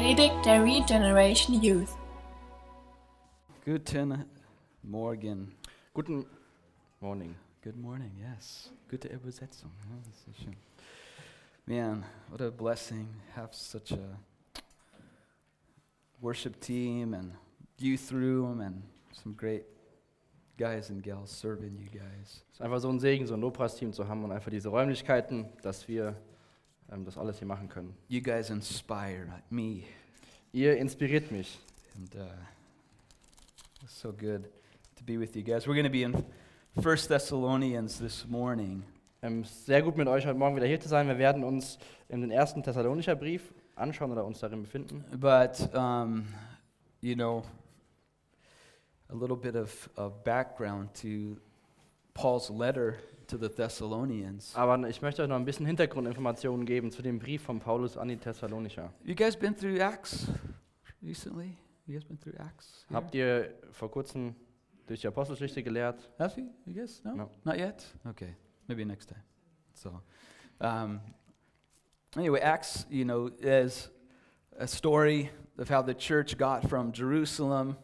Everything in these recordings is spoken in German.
Predigt der Regeneration Youth. Guten Morgen. Guten Morning. Good morning, yes. Gute Übersetzung. Ja, das ist schön. Man, what a blessing. Have such a worship team and youth room and some great guys and gals serving you guys. Es ist einfach so ein Segen, so ein Lobpreisteam zu haben und einfach diese Räumlichkeiten, dass wir ähm, das alles hier machen können. You guys inspire me. Ihr inspiriert mich. And uh, it's so good to be with you guys. We're going to be in First Thessalonians this morning. Ähm, sehr gut mit euch heute Morgen wieder hier zu sein. Wir werden uns in den ersten Thessalonischer Brief anschauen oder uns darin befinden. But, um, you know, a little bit of, of background to Paul's letter to the Thessalonians. Aber ich möchte euch noch ein bisschen Hintergrundinformationen geben zu dem Brief von Paulus an die Thessalonicher. You guys been through Acts recently? You guys been through Acts? here? Habt ihr vor kurzem durch die Apostelgeschichte gelehrt? Have you? You guys? No? No. Not yet? Okay. Maybe next time. So, um, anyway, Acts, you know, is a story of how the church got from Jerusalem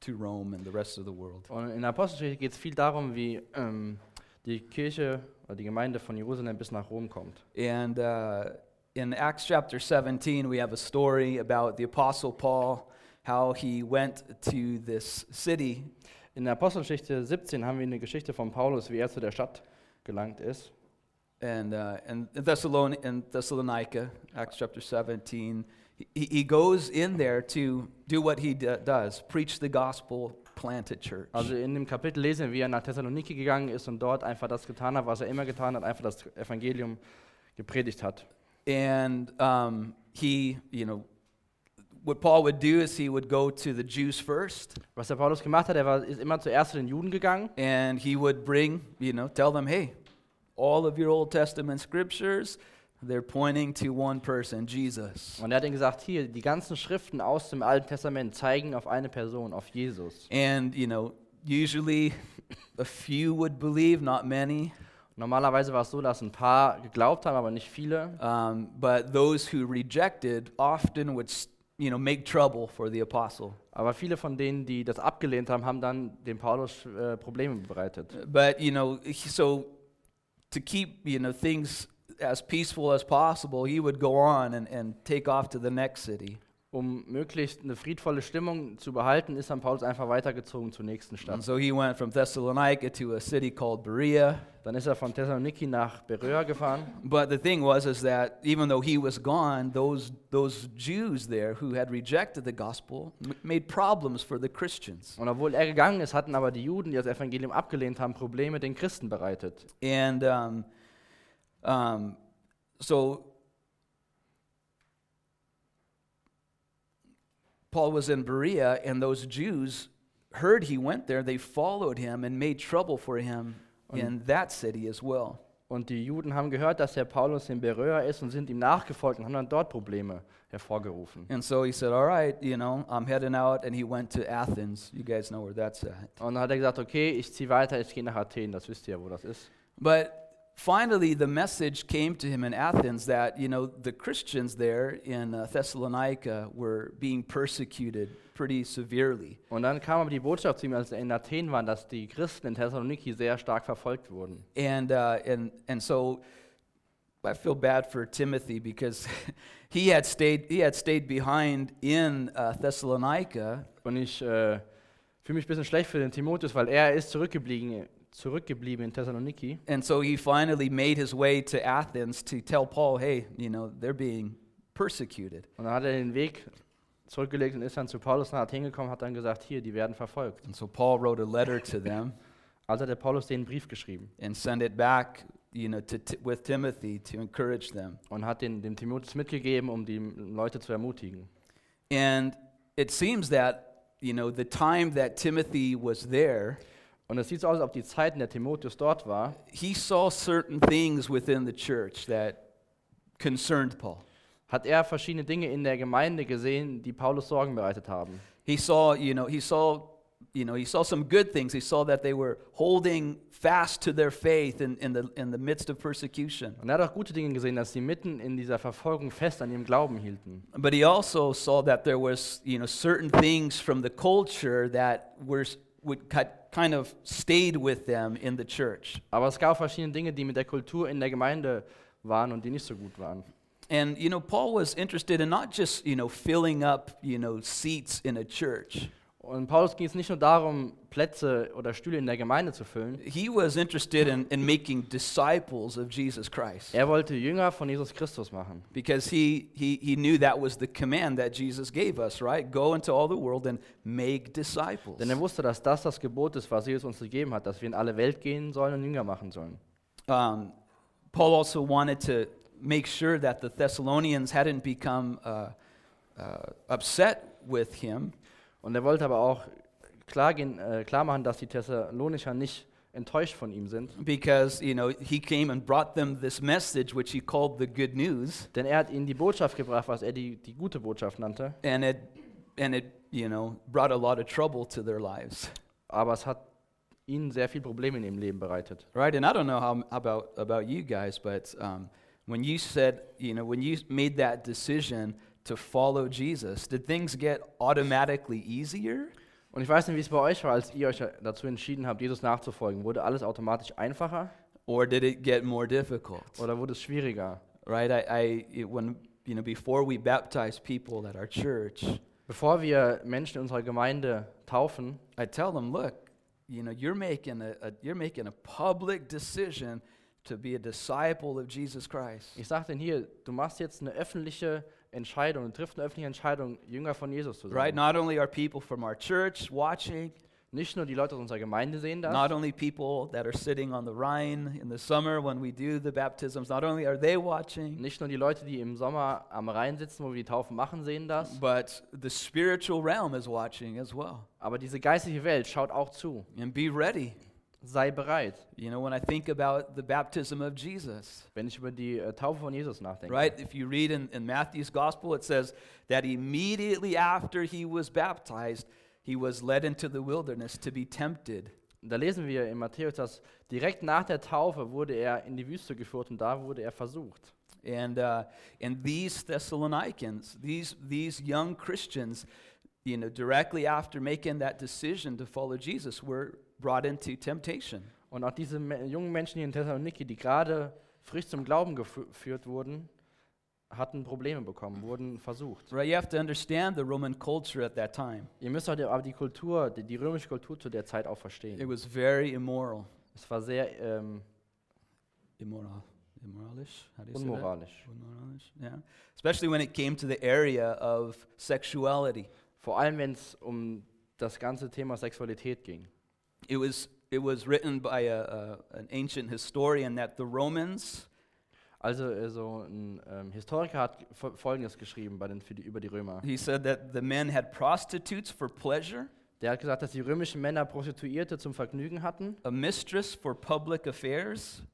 to Rome and the rest of the world. Und in der Apostelgeschichte geht es viel darum, wie ähm, die Kirche oder die Gemeinde von Jerusalem bis nach Rom kommt. And uh, in Acts chapter 17, we have a story about the Apostle Paul, how he went to this city In der Apostelgeschichte 17 haben wir eine Geschichte von Paulus, wie er zu der Stadt gelangt ist. and, uh, and Thessalon- in Thessalonica, Acts chapter 17. He, he goes in there to do what he does preach the gospel, plant a church. Also in dem Kapitel lesen wir, wie er nach Thessaloniki gegangen ist und dort einfach das getan hat, was er immer getan hat, einfach das Evangelium gepredigt hat. And um, he, you know, what Paul would do is he would go to the Jews first, Was der Paulus gemacht hat, er war, ist immer zuerst zu den Juden gegangen and he would bring, you know, tell them, hey, all of your Old Testament scriptures, they're pointing to one person, Jesus. und er hat ihnen gesagt, hier, die ganzen Schriften aus dem Alten Testament zeigen auf eine Person, auf Jesus. And, you know, usually a few would believe, not many. Normalerweise war es so, dass ein paar geglaubt haben, aber nicht viele. Um, but those who rejected often would, you know, make trouble for the apostle. Aber viele von denen, die das abgelehnt haben, haben dann dem Paulus äh, Probleme bereitet. But, you know, so to keep, you know, things as peaceful as possible, he would go on and, and take off to the next city. Um möglichst eine friedvolle Stimmung zu behalten, ist dann Paulus einfach weitergezogen zur nächsten And Stadt. so he went from Thessalonica to a city called Berea. Dann ist er von Thessaloniki nach Beröa gefahren. But the thing was is that even though he was gone, those, those Jews there who had rejected the gospel made problems for the Christians. Und obwohl er gegangen ist, hatten aber die Juden, die das Evangelium abgelehnt haben, Probleme den Christen bereitet. And um, um, so Paul was in Berea, and those Jews heard he went there. They followed him and made trouble for him in that city as well. Und die Juden haben gehört, dass Herr Paulus in Beröa ist und sind ihm nachgefolgt und haben dann dort Probleme hervorgerufen. And so he said, All right, you know, I'm heading out. And he went to Athens. You guys know where that's at. Und dann hat er gesagt, okay, ich ziehe weiter, ich gehe nach Athen, das wisst ihr wo das ist. But finally, the message came to him in Athens that, you know, the Christians there in uh, Thessalonica were being persecuted pretty severely. Und dann kam aber die Botschaft zu ihm, als er in Athen war, dass die Christen in Thessaloniki sehr stark verfolgt wurden. And, uh, and, and so I feel bad for Timothy because he had stayed, he had stayed behind in uh, Thessalonica. Und ich äh, fühle mich ein bisschen schlecht für den Timotheus, weil er ist zurückgeblieben, zurückgeblieben in Thessaloniki. And so he finally made his way to Athens to tell Paul, hey, you know, they're being persecuted. Und dann hat er den Weg zurückgelegt und ist dann zu Paulus nach Athen gekommen, hat dann gesagt, hier, die werden verfolgt. And so Paul wrote a letter to them Also hat der Paulus den Brief geschrieben and sent it back, you know, to, Ti- with Timothy to encourage them. und hat den dem Timotheus mitgegeben, um die Leute zu ermutigen. And it seems that, you know, the time that Timothy was there, Und es sieht so aus, als ob die Zeit, in der Timotheus dort war, he saw certain things within the church that concerned Paul. hat er verschiedene Dinge in der Gemeinde gesehen, die Paulus Sorgen bereitet haben. He saw, you know, he saw, you know, he saw some good things. He saw that they were holding fast to their faith in, in, the, in the midst of persecution. Und er hat auch gute Dinge gesehen, dass sie mitten in dieser Verfolgung fest an ihrem Glauben hielten. But he also saw that there was, you know, certain things from the culture that were, would cut, kind of stayed with them in the church. Aber es gab verschiedene Dinge, die mit der Kultur in der Gemeinde waren und die nicht so gut waren. And, you know, Paul was interested in not just, you know, filling up, you know, seats in a church. Und Paulus ging es nicht nur darum, Plätze oder Stühle in der Gemeinde zu füllen. He was interested in, in making disciples of Jesus Christ. Er wollte Jünger von Jesus Christus machen. Because he, he, he knew that was the command that Jesus gave us, right? Go into all the world and make disciples. Denn er wusste, dass das das Gebot ist, was Jesus uns gegeben hat, dass wir in alle Welt gehen sollen und Jünger machen sollen. Um, Paul also wanted to make sure that the Thessalonians hadn't become uh, uh, upset with him Und er wollte aber auch klar, gehen, äh, klar machen, dass die Thessalonicher nicht enttäuscht von ihm sind. because, you know, he came and brought them this message, which he called the good news. Denn er hat ihnen die Botschaft gebracht, was er die, die gute Botschaft nannte. And it, and it, you know, brought a lot of trouble to their lives. Aber es hat ihnen sehr viel Probleme in ihrem Leben bereitet. Right? And I don't know how about about you guys, but um, when you said, you know, when you made that decision to follow Jesus, did things get automatically easier, Und ich weiß nicht, wie es bei euch war, als ihr euch dazu entschieden habt, Jesus nachzufolgen. Wurde alles automatisch einfacher or did it get more difficult? oder wurde es schwieriger? Right? I, I when you know before we baptize people at our church, Bevor wir Menschen in unserer Gemeinde taufen, I tell them, look, you know, you're making a, a you're making a public decision to be a disciple of Jesus Christ. ich sage denen hier, du machst jetzt eine öffentliche Entscheidung, du triffst eine öffentliche Entscheidung, Jünger von Jesus zu sein. Right? Not only are people from our church watching, Nicht nur die Leute aus unserer Gemeinde sehen das, Not only people that are sitting on the Rhine in the summer when we do the baptisms, not only are they watching, nicht nur die Leute, die im Sommer am Rhein sitzen, wo wir die Taufen machen, sehen das, but the spiritual realm is watching as well. aber diese geistliche Welt schaut auch zu. And be ready. Sei bereit, You know, when I think about the baptism of Jesus, wenn ich über die äh, Taufe von Jesus nachdenke. right? If you read in, in Matthew's gospel, it says that immediately after he was baptized, he was led into the wilderness to be tempted. Da lesen wir in Matthäus, dass direkt nach der Taufe wurde er in die Wüste geführt und da wurde er versucht. And, uh, and these Thessalonians, these, these young Christians, you know, directly after making that decision to follow Jesus, were brought into temptation. Und auch diese jungen Menschen hier in Thessaloniki, die gerade frisch zum Glauben gefü- geführt wurden, hatten Probleme bekommen, wurden versucht. Right? You have to understand the Roman culture at that time. Ihr müsst aber die Kultur, die, die römische Kultur zu der Zeit auch It verstehen. was very immoral. Es war sehr ähm, Immoral. Immoralish? How do you say that? unmoralisch. Unmoralish, yeah. Especially when it came to the area of sexuality. Vor allem, wenn es um das ganze Thema Sexualität ging. It was, it was written by a, a, an ancient historian that the Romans Also äh, so ein ähm, Historiker hat fo- Folgendes geschrieben bei den, die, über die Römer. He said that the men had prostitutes for pleasure, Der hat gesagt, dass die römischen Männer Prostituierte zum Vergnügen hatten, a mistress for public affairs,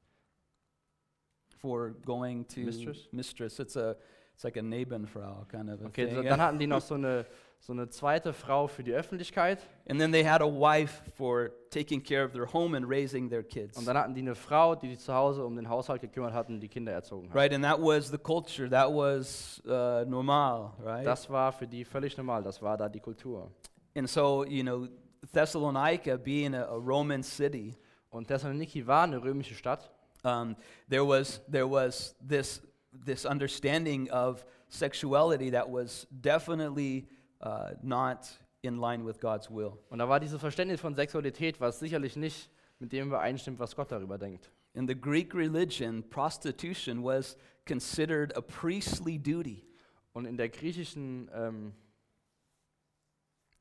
for going to Mistress? Mistress. It's a it's like a Nebenfrau kind of Okay, so, dann hatten die noch so eine, so eine zweite Frau für die Öffentlichkeit and then they had a wife for taking care of their home and raising their kids. und dann hatten die eine Frau, die sich zu Hause um den Haushalt gekümmert hat und die Kinder erzogen hat. Right, and that was the culture. That was uh, normal, right? Das war für die völlig normal, das war da die Kultur. and so you know, Thessalonica being a, a Roman city, Und Thessaloniki war eine römische Stadt um, there was there was this this understanding of sexuality that was definitely uh, not in line with God's will. und da war dieses Verständnis von Sexualität, was sicherlich nicht mit dem übereinstimmt, was Gott darüber denkt. In the Greek religion, prostitution was considered a priestly duty. Und in der griechischen ähm,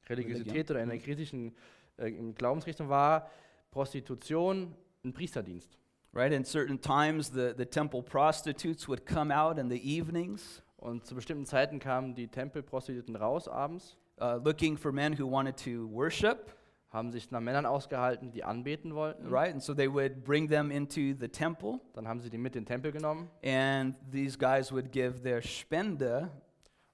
Religiosität oder in der griechischen äh, Glaubensrichtung war Prostitution ein Priesterdienst. Right, in certain times, the, the temple prostitutes would come out in the evenings, Und zu bestimmten Zeiten kamen die Tempelprostituierten raus abends, uh, looking for men who wanted to worship. haben sich nach Männern ausgehalten, die anbeten wollten. Right, and so they would bring them into the temple, Dann haben sie die mit in den Tempel genommen and these guys would give their spende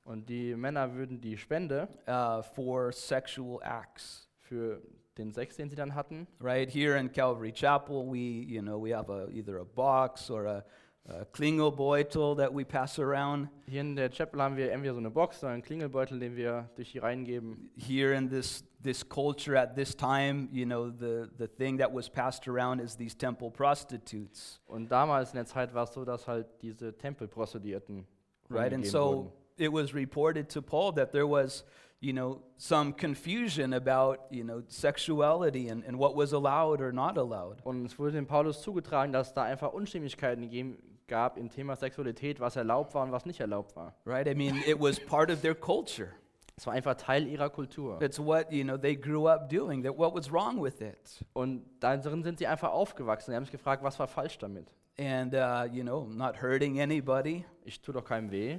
und die Männer würden die Spende uh, for sexual acts. für den Sex, den sie dann hatten. Right here in Calvary Chapel, we, you know, we have a, either a box or a, a Klingelbeutel that we pass around. Hier in der Chapel haben wir entweder so eine Box oder einen Klingelbeutel, den wir durch die Reihen geben. Here in this, this culture at this time, you know, the, the thing that was passed around is these temple prostitutes. Und damals in der Zeit war es so, dass halt diese Tempelprostituierten Right? And so wurden. it was reported to Paul that there was, you know, some confusion about, you know, sexuality and, and what was allowed or not allowed. Und es wurde dem Paulus zugetragen, dass da einfach Unstimmigkeiten gegeben, gab im Thema Sexualität, was erlaubt war und was nicht erlaubt war. Right? I mean, it was part of their culture. Es war einfach Teil ihrer Kultur. It's what, you know, they grew up doing. That what was wrong with it? Und darin sind sie einfach aufgewachsen. Sie haben sich gefragt, was war falsch damit? And, uh, you know, not hurting anybody. Ich tue doch keinem weh.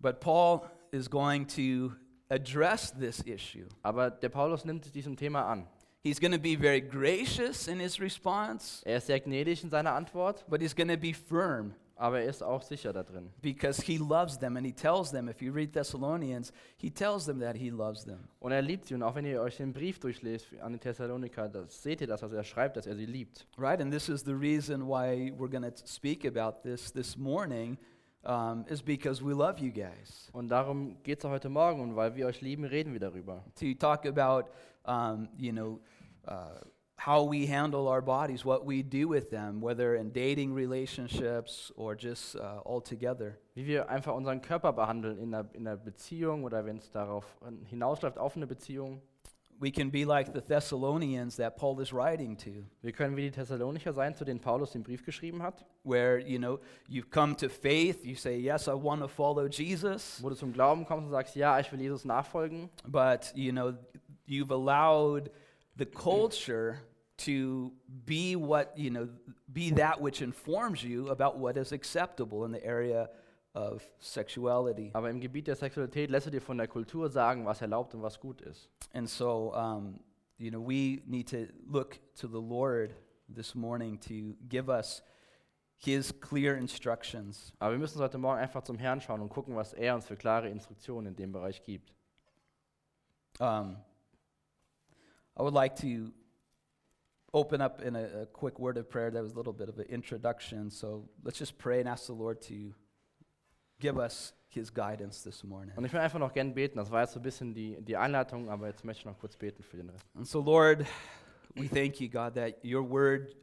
But Paul is going to address this issue. Aber der Paulus nimmt diesem Thema an. He's going to be very gracious in his response, Er ist sehr gnädig in seiner Antwort, but he's going to be firm aber er ist auch sicher da drin. because he loves them and he tells them, if you read Thessalonians, he tells them that he loves them. Und er liebt sie. Und auch wenn ihr euch den Brief durchlest an die Thessaloniker, das seht ihr das, also er schreibt, dass er sie liebt. Right? And this is the reason why we're going to speak about this this morning, um, is because we love you guys. Und darum geht es heute Morgen. Und weil wir euch lieben, reden wir darüber. To talk about, um, you know, uh, how we handle our bodies, what we do with them, whether in dating relationships or just uh, altogether. Wie wir einfach unseren Körper behandeln in einer, in einer Beziehung oder wenn es darauf hinausläuft auf eine Beziehung. We can be like the Thessalonians that Paul is writing to, Wir können wie die Thessalonicher sein, zu denen Paulus den Brief geschrieben hat, where, you know, you've come to faith, you say, Yes, I want to follow Jesus, wo du zum Glauben kommst und sagst, ja, ich will Jesus nachfolgen, but, you know, you've allowed the culture to be what, you know, be that which informs you about what is acceptable in the area of sexuality. aber im Gebiet der Sexualität lässt du dir von der Kultur sagen, was erlaubt und was gut ist. And so, um, you know, we need to look to the Lord this morning to give us His clear instructions. Aber wir müssen heute Morgen einfach zum Herrn schauen und gucken, was er uns für klare Instruktionen in dem Bereich gibt. Um, I would like to open up in a, a quick word of prayer. That was a little bit of an introduction. So let's just pray and ask the Lord to give us His guidance this morning. Und ich will einfach noch gern beten. Das war jetzt so ein bisschen die, die Einleitung, aber jetzt möchte ich noch kurz beten für den Rest. And so, Lord, we thank you, God, that your word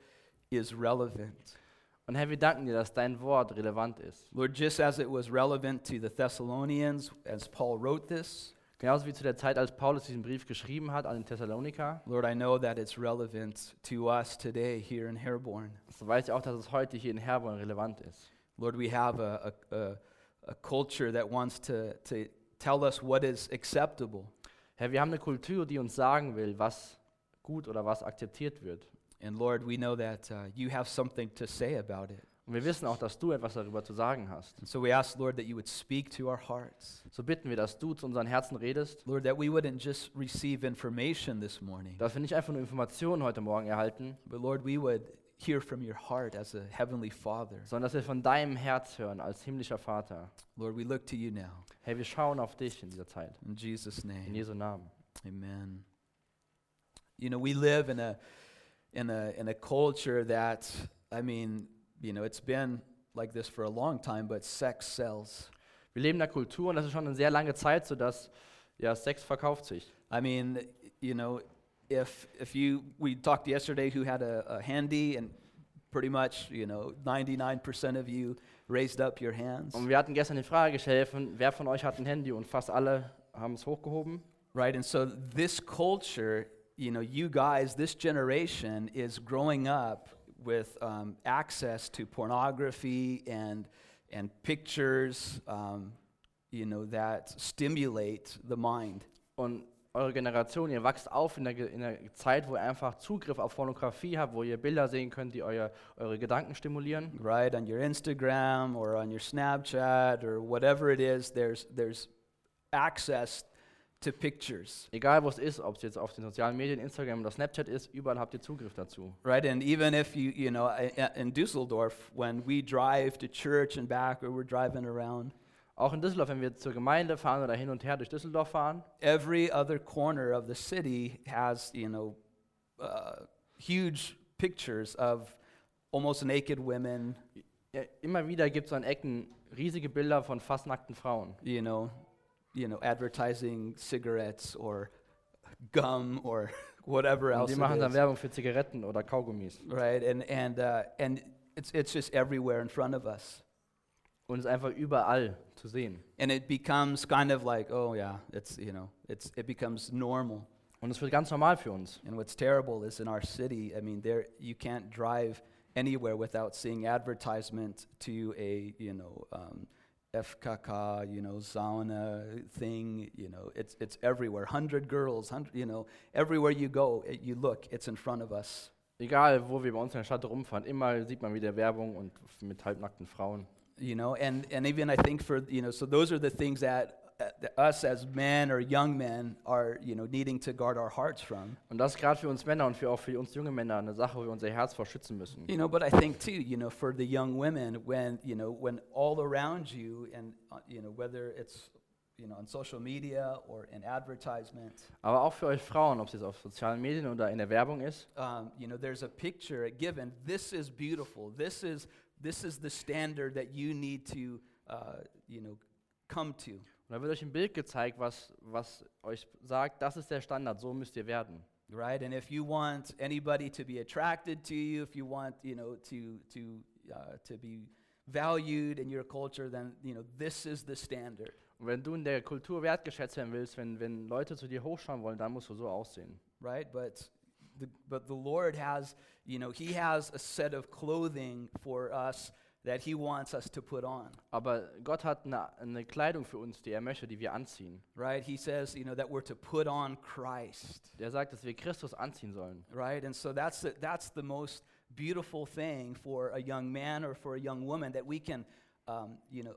is relevant. Und Herr, wir danken dir, dass dein Wort relevant ist. Lord, just as it was relevant to the Thessalonians as Paul wrote this, Genauso wie zu der Zeit, als Paulus diesen Brief geschrieben hat an den Thessaloniker, Lord, I know that it's relevant to us today here in Herborn. so weiß ich auch, dass es heute hier in Herborn relevant ist. Lord, we have a, a, a, culture that wants to, to tell us what is acceptable. Herr, wir haben eine Kultur, die uns sagen will, was gut oder was akzeptiert wird. And Lord, we know that uh, you have something to say about it. Und wir wissen auch, dass du etwas darüber zu sagen hast. So we ask, Lord, that you would speak to our hearts. So bitten wir, dass du zu unseren Herzen redest, Lord, that we wouldn't just receive information this morning, dass wir nicht einfach nur Informationen heute Morgen erhalten, but Lord, we would hear from your heart as a heavenly Father. sondern dass wir von deinem Herz hören als himmlischer Vater. Lord, we look to you now. Herr, wir schauen auf dich in dieser Zeit. In Jesus' In name. Jesu Namen. Amen. You know, we live in a in a in a culture that I mean, you know, it's been like this for a long time, but sex sells. Wir leben in einer Kultur und das ist schon eine sehr lange Zeit so, dass ja, Sex verkauft sich. I mean, you know, if if you we talked yesterday who had a, a handy and pretty much, you know, 99% of you raised up your hands. Und wir hatten gestern die Frage gestellt, wer von euch hat ein Handy und fast alle haben es hochgehoben. Right? And so this culture, you know, you guys, this generation is growing up with um, access to pornography and and pictures, um, you know, that stimulate the mind. Und eure Generation, ihr wachst auf in der, in der Zeit, wo ihr einfach Zugriff auf Pornografie habt, wo ihr Bilder sehen könnt, die euer, eure Gedanken stimulieren. Right on your Instagram or on your Snapchat or whatever it is, there's there's access to pictures. Egal wo es ist, ob es jetzt auf den sozialen Medien, Instagram oder Snapchat ist, überall habt ihr Zugriff dazu. Right, and even if you, you know, in Dusseldorf, when we drive to church and back or we're driving around, Auch in Düsseldorf, wenn wir zur Gemeinde fahren oder hin und her durch Düsseldorf fahren, every other corner of the city has, you know, uh, huge pictures of almost naked women, ja, immer wieder gibt es an Ecken riesige Bilder von fast nackten Frauen. you know, you know, advertising cigarettes or gum or whatever Und else. die it machen dann Werbung für Zigaretten oder Kaugummis. right? And and uh, and it's it's just everywhere in front of us, Und es ist einfach überall zu sehen. and it becomes kind of like, oh yeah, it's you know, it's it becomes normal. Und es wird ganz normal für uns. And what's terrible is in our city, I mean, there you can't drive anywhere without seeing advertisement to a, you know, um, FKK, you know, sauna thing, you know, it's, it's everywhere. 100 girls, 100, you know, everywhere you go, it, you look, it's in front of us. Egal, wo wir bei uns in der Stadt rumfahren, immer sieht man wieder Werbung und mit halbnackten Frauen. You know, and, and even I think for, you know, so those are the things that, that us as men or young men are, you know, needing to guard our hearts from. Und das gerade für uns Männer und für auch für uns junge Männer eine Sache, wo wir unser Herz vor schützen müssen. You know, but I think too, you know, for the young women, when you know, when all around you, and uh, you know, whether it's you know on social media or in advertisement, Aber auch für euch Frauen, ob es jetzt auf sozialen Medien oder in der Werbung ist, um, you know, there's a picture given. This is beautiful. This is this is the standard that you need to, uh, you know, come to. Und da wird euch ein Bild gezeigt, was, was euch sagt, das ist der Standard, so müsst ihr werden. Right, and if you want anybody to be attracted to you, if you want, you know, to to uh, to be valued in your culture, then you know this is the standard. Und wenn du in der Kultur wertgeschätzt werden willst, wenn, wenn Leute zu dir hochschauen wollen, dann musst du so aussehen. right? But the, but the Lord has, you know, He has a set of clothing for us that He wants us to put on, Aber Gott hat eine, eine Kleidung für uns, die er möchte, die wir anziehen. right? He says, you know, that we're to put on Christ, Der sagt, dass wir Christus anziehen sollen. right? And so that's the, that's the most beautiful thing for a young man or for a young woman that we can, um, you know,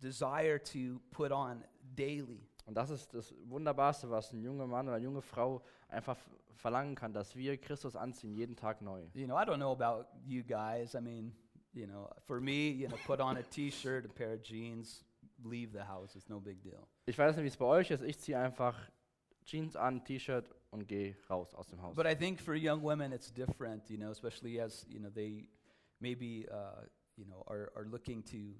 desire to put on daily. Und das ist das Wunderbarste, was ein junger Mann oder eine junge Frau einfach verlangen kann, dass wir Christus anziehen, jeden Tag neu. You know, I don't know about you guys. I mean, you know, for me, you know, put on a T-shirt, a pair of jeans, leave the house. It's no big deal. Ich weiß nicht, wie es bei euch ist. Ich ziehe einfach Jeans an, T-Shirt und gehe raus aus dem Haus. But I think for young women, it's different. You know, especially as you know they maybe uh, you know are are looking to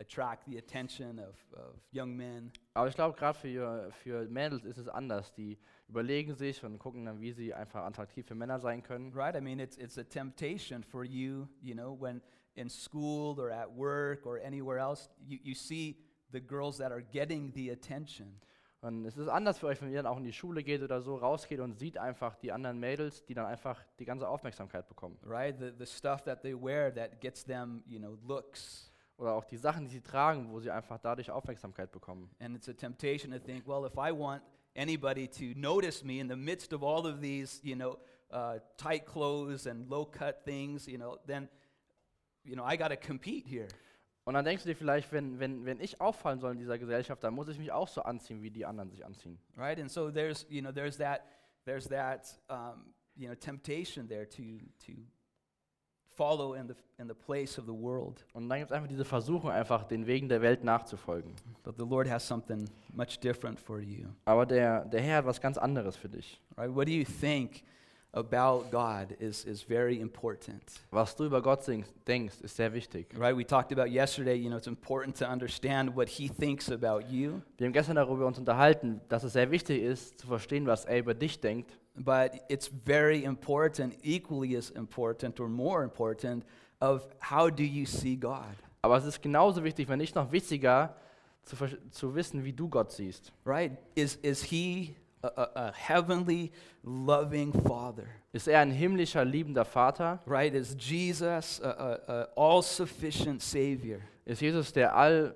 attract the attention of of young men. Aber ich glaube, gerade für, für Mädels ist es anders. Die überlegen sich und gucken dann, wie sie einfach attraktiv für Männer sein können. Right? I mean, it's it's a temptation for you. You know, when in school or at work or anywhere else, you you see the girls that are getting the attention. Und es ist anders für euch, wenn ihr dann auch in die Schule geht oder so, rausgeht und sieht einfach die anderen Mädels, die dann einfach die ganze Aufmerksamkeit bekommen. right? The, the stuff that they wear that gets them, you know, looks. Oder auch die Sachen, die sie tragen, wo sie einfach dadurch Aufmerksamkeit bekommen. And it's a temptation to think, well, if I want anybody to notice me in the midst of all of these, you know, uh, tight clothes and low cut things, you know, then, you know, I got to compete here, Und dann denkst du dir vielleicht, wenn, wenn, wenn ich auffallen soll in dieser Gesellschaft, dann muss ich mich auch so anziehen, wie die anderen sich anziehen. right? And so there's, you know, there's that, there's that, um, you know, temptation there to to follow in the in the place of the world. Und dann gibt es einfach diese Versuchung, einfach den Wegen der Welt nachzufolgen. But the Lord has something much different for you. Aber der, der Herr hat was ganz anderes für dich. Right? What do you think about God is, is very important. Was du über Gott denkst, ist sehr wichtig. Right? We talked about yesterday, you know, it's important to understand what he thinks about you, Wir haben gestern darüber uns unterhalten, dass es sehr wichtig ist, zu verstehen, was er über dich denkt. but it's very important, equally as important or more important, of how do you see God? Aber es ist genauso wichtig, wenn nicht noch wichtiger, zu, zu wissen, wie du Gott siehst. Right? Is, is he a, a, a heavenly, loving father? Ist er ein himmlischer, liebender Vater? Right? Is Jesus a, a, a all-sufficient savior? Ist Jesus der, All,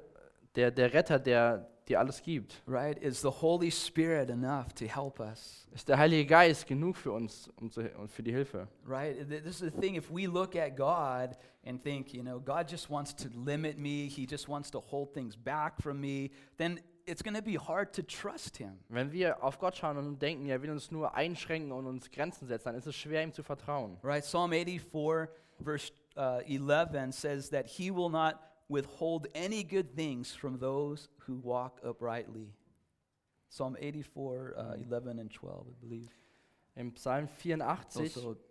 der, der Retter, der dir alles gibt? Right? Is the Holy Spirit enough to help us? Ist der Heilige Geist genug für uns um zu- und für die Hilfe? Right? This is the thing. If we look at God and think, you know, God just wants to limit me, He just wants to hold things back from me, then it's to be hard to trust Him. Wenn wir auf Gott schauen und denken, er will uns nur einschränken und uns Grenzen setzen, dann ist es schwer, ihm zu vertrauen. Right? Psalm 84, verse uh, 11 says that He will not withhold any good things from those who walk uprightly. Psalm 84, uh, 11 and 12, I believe. Im Psalm 84, Also, der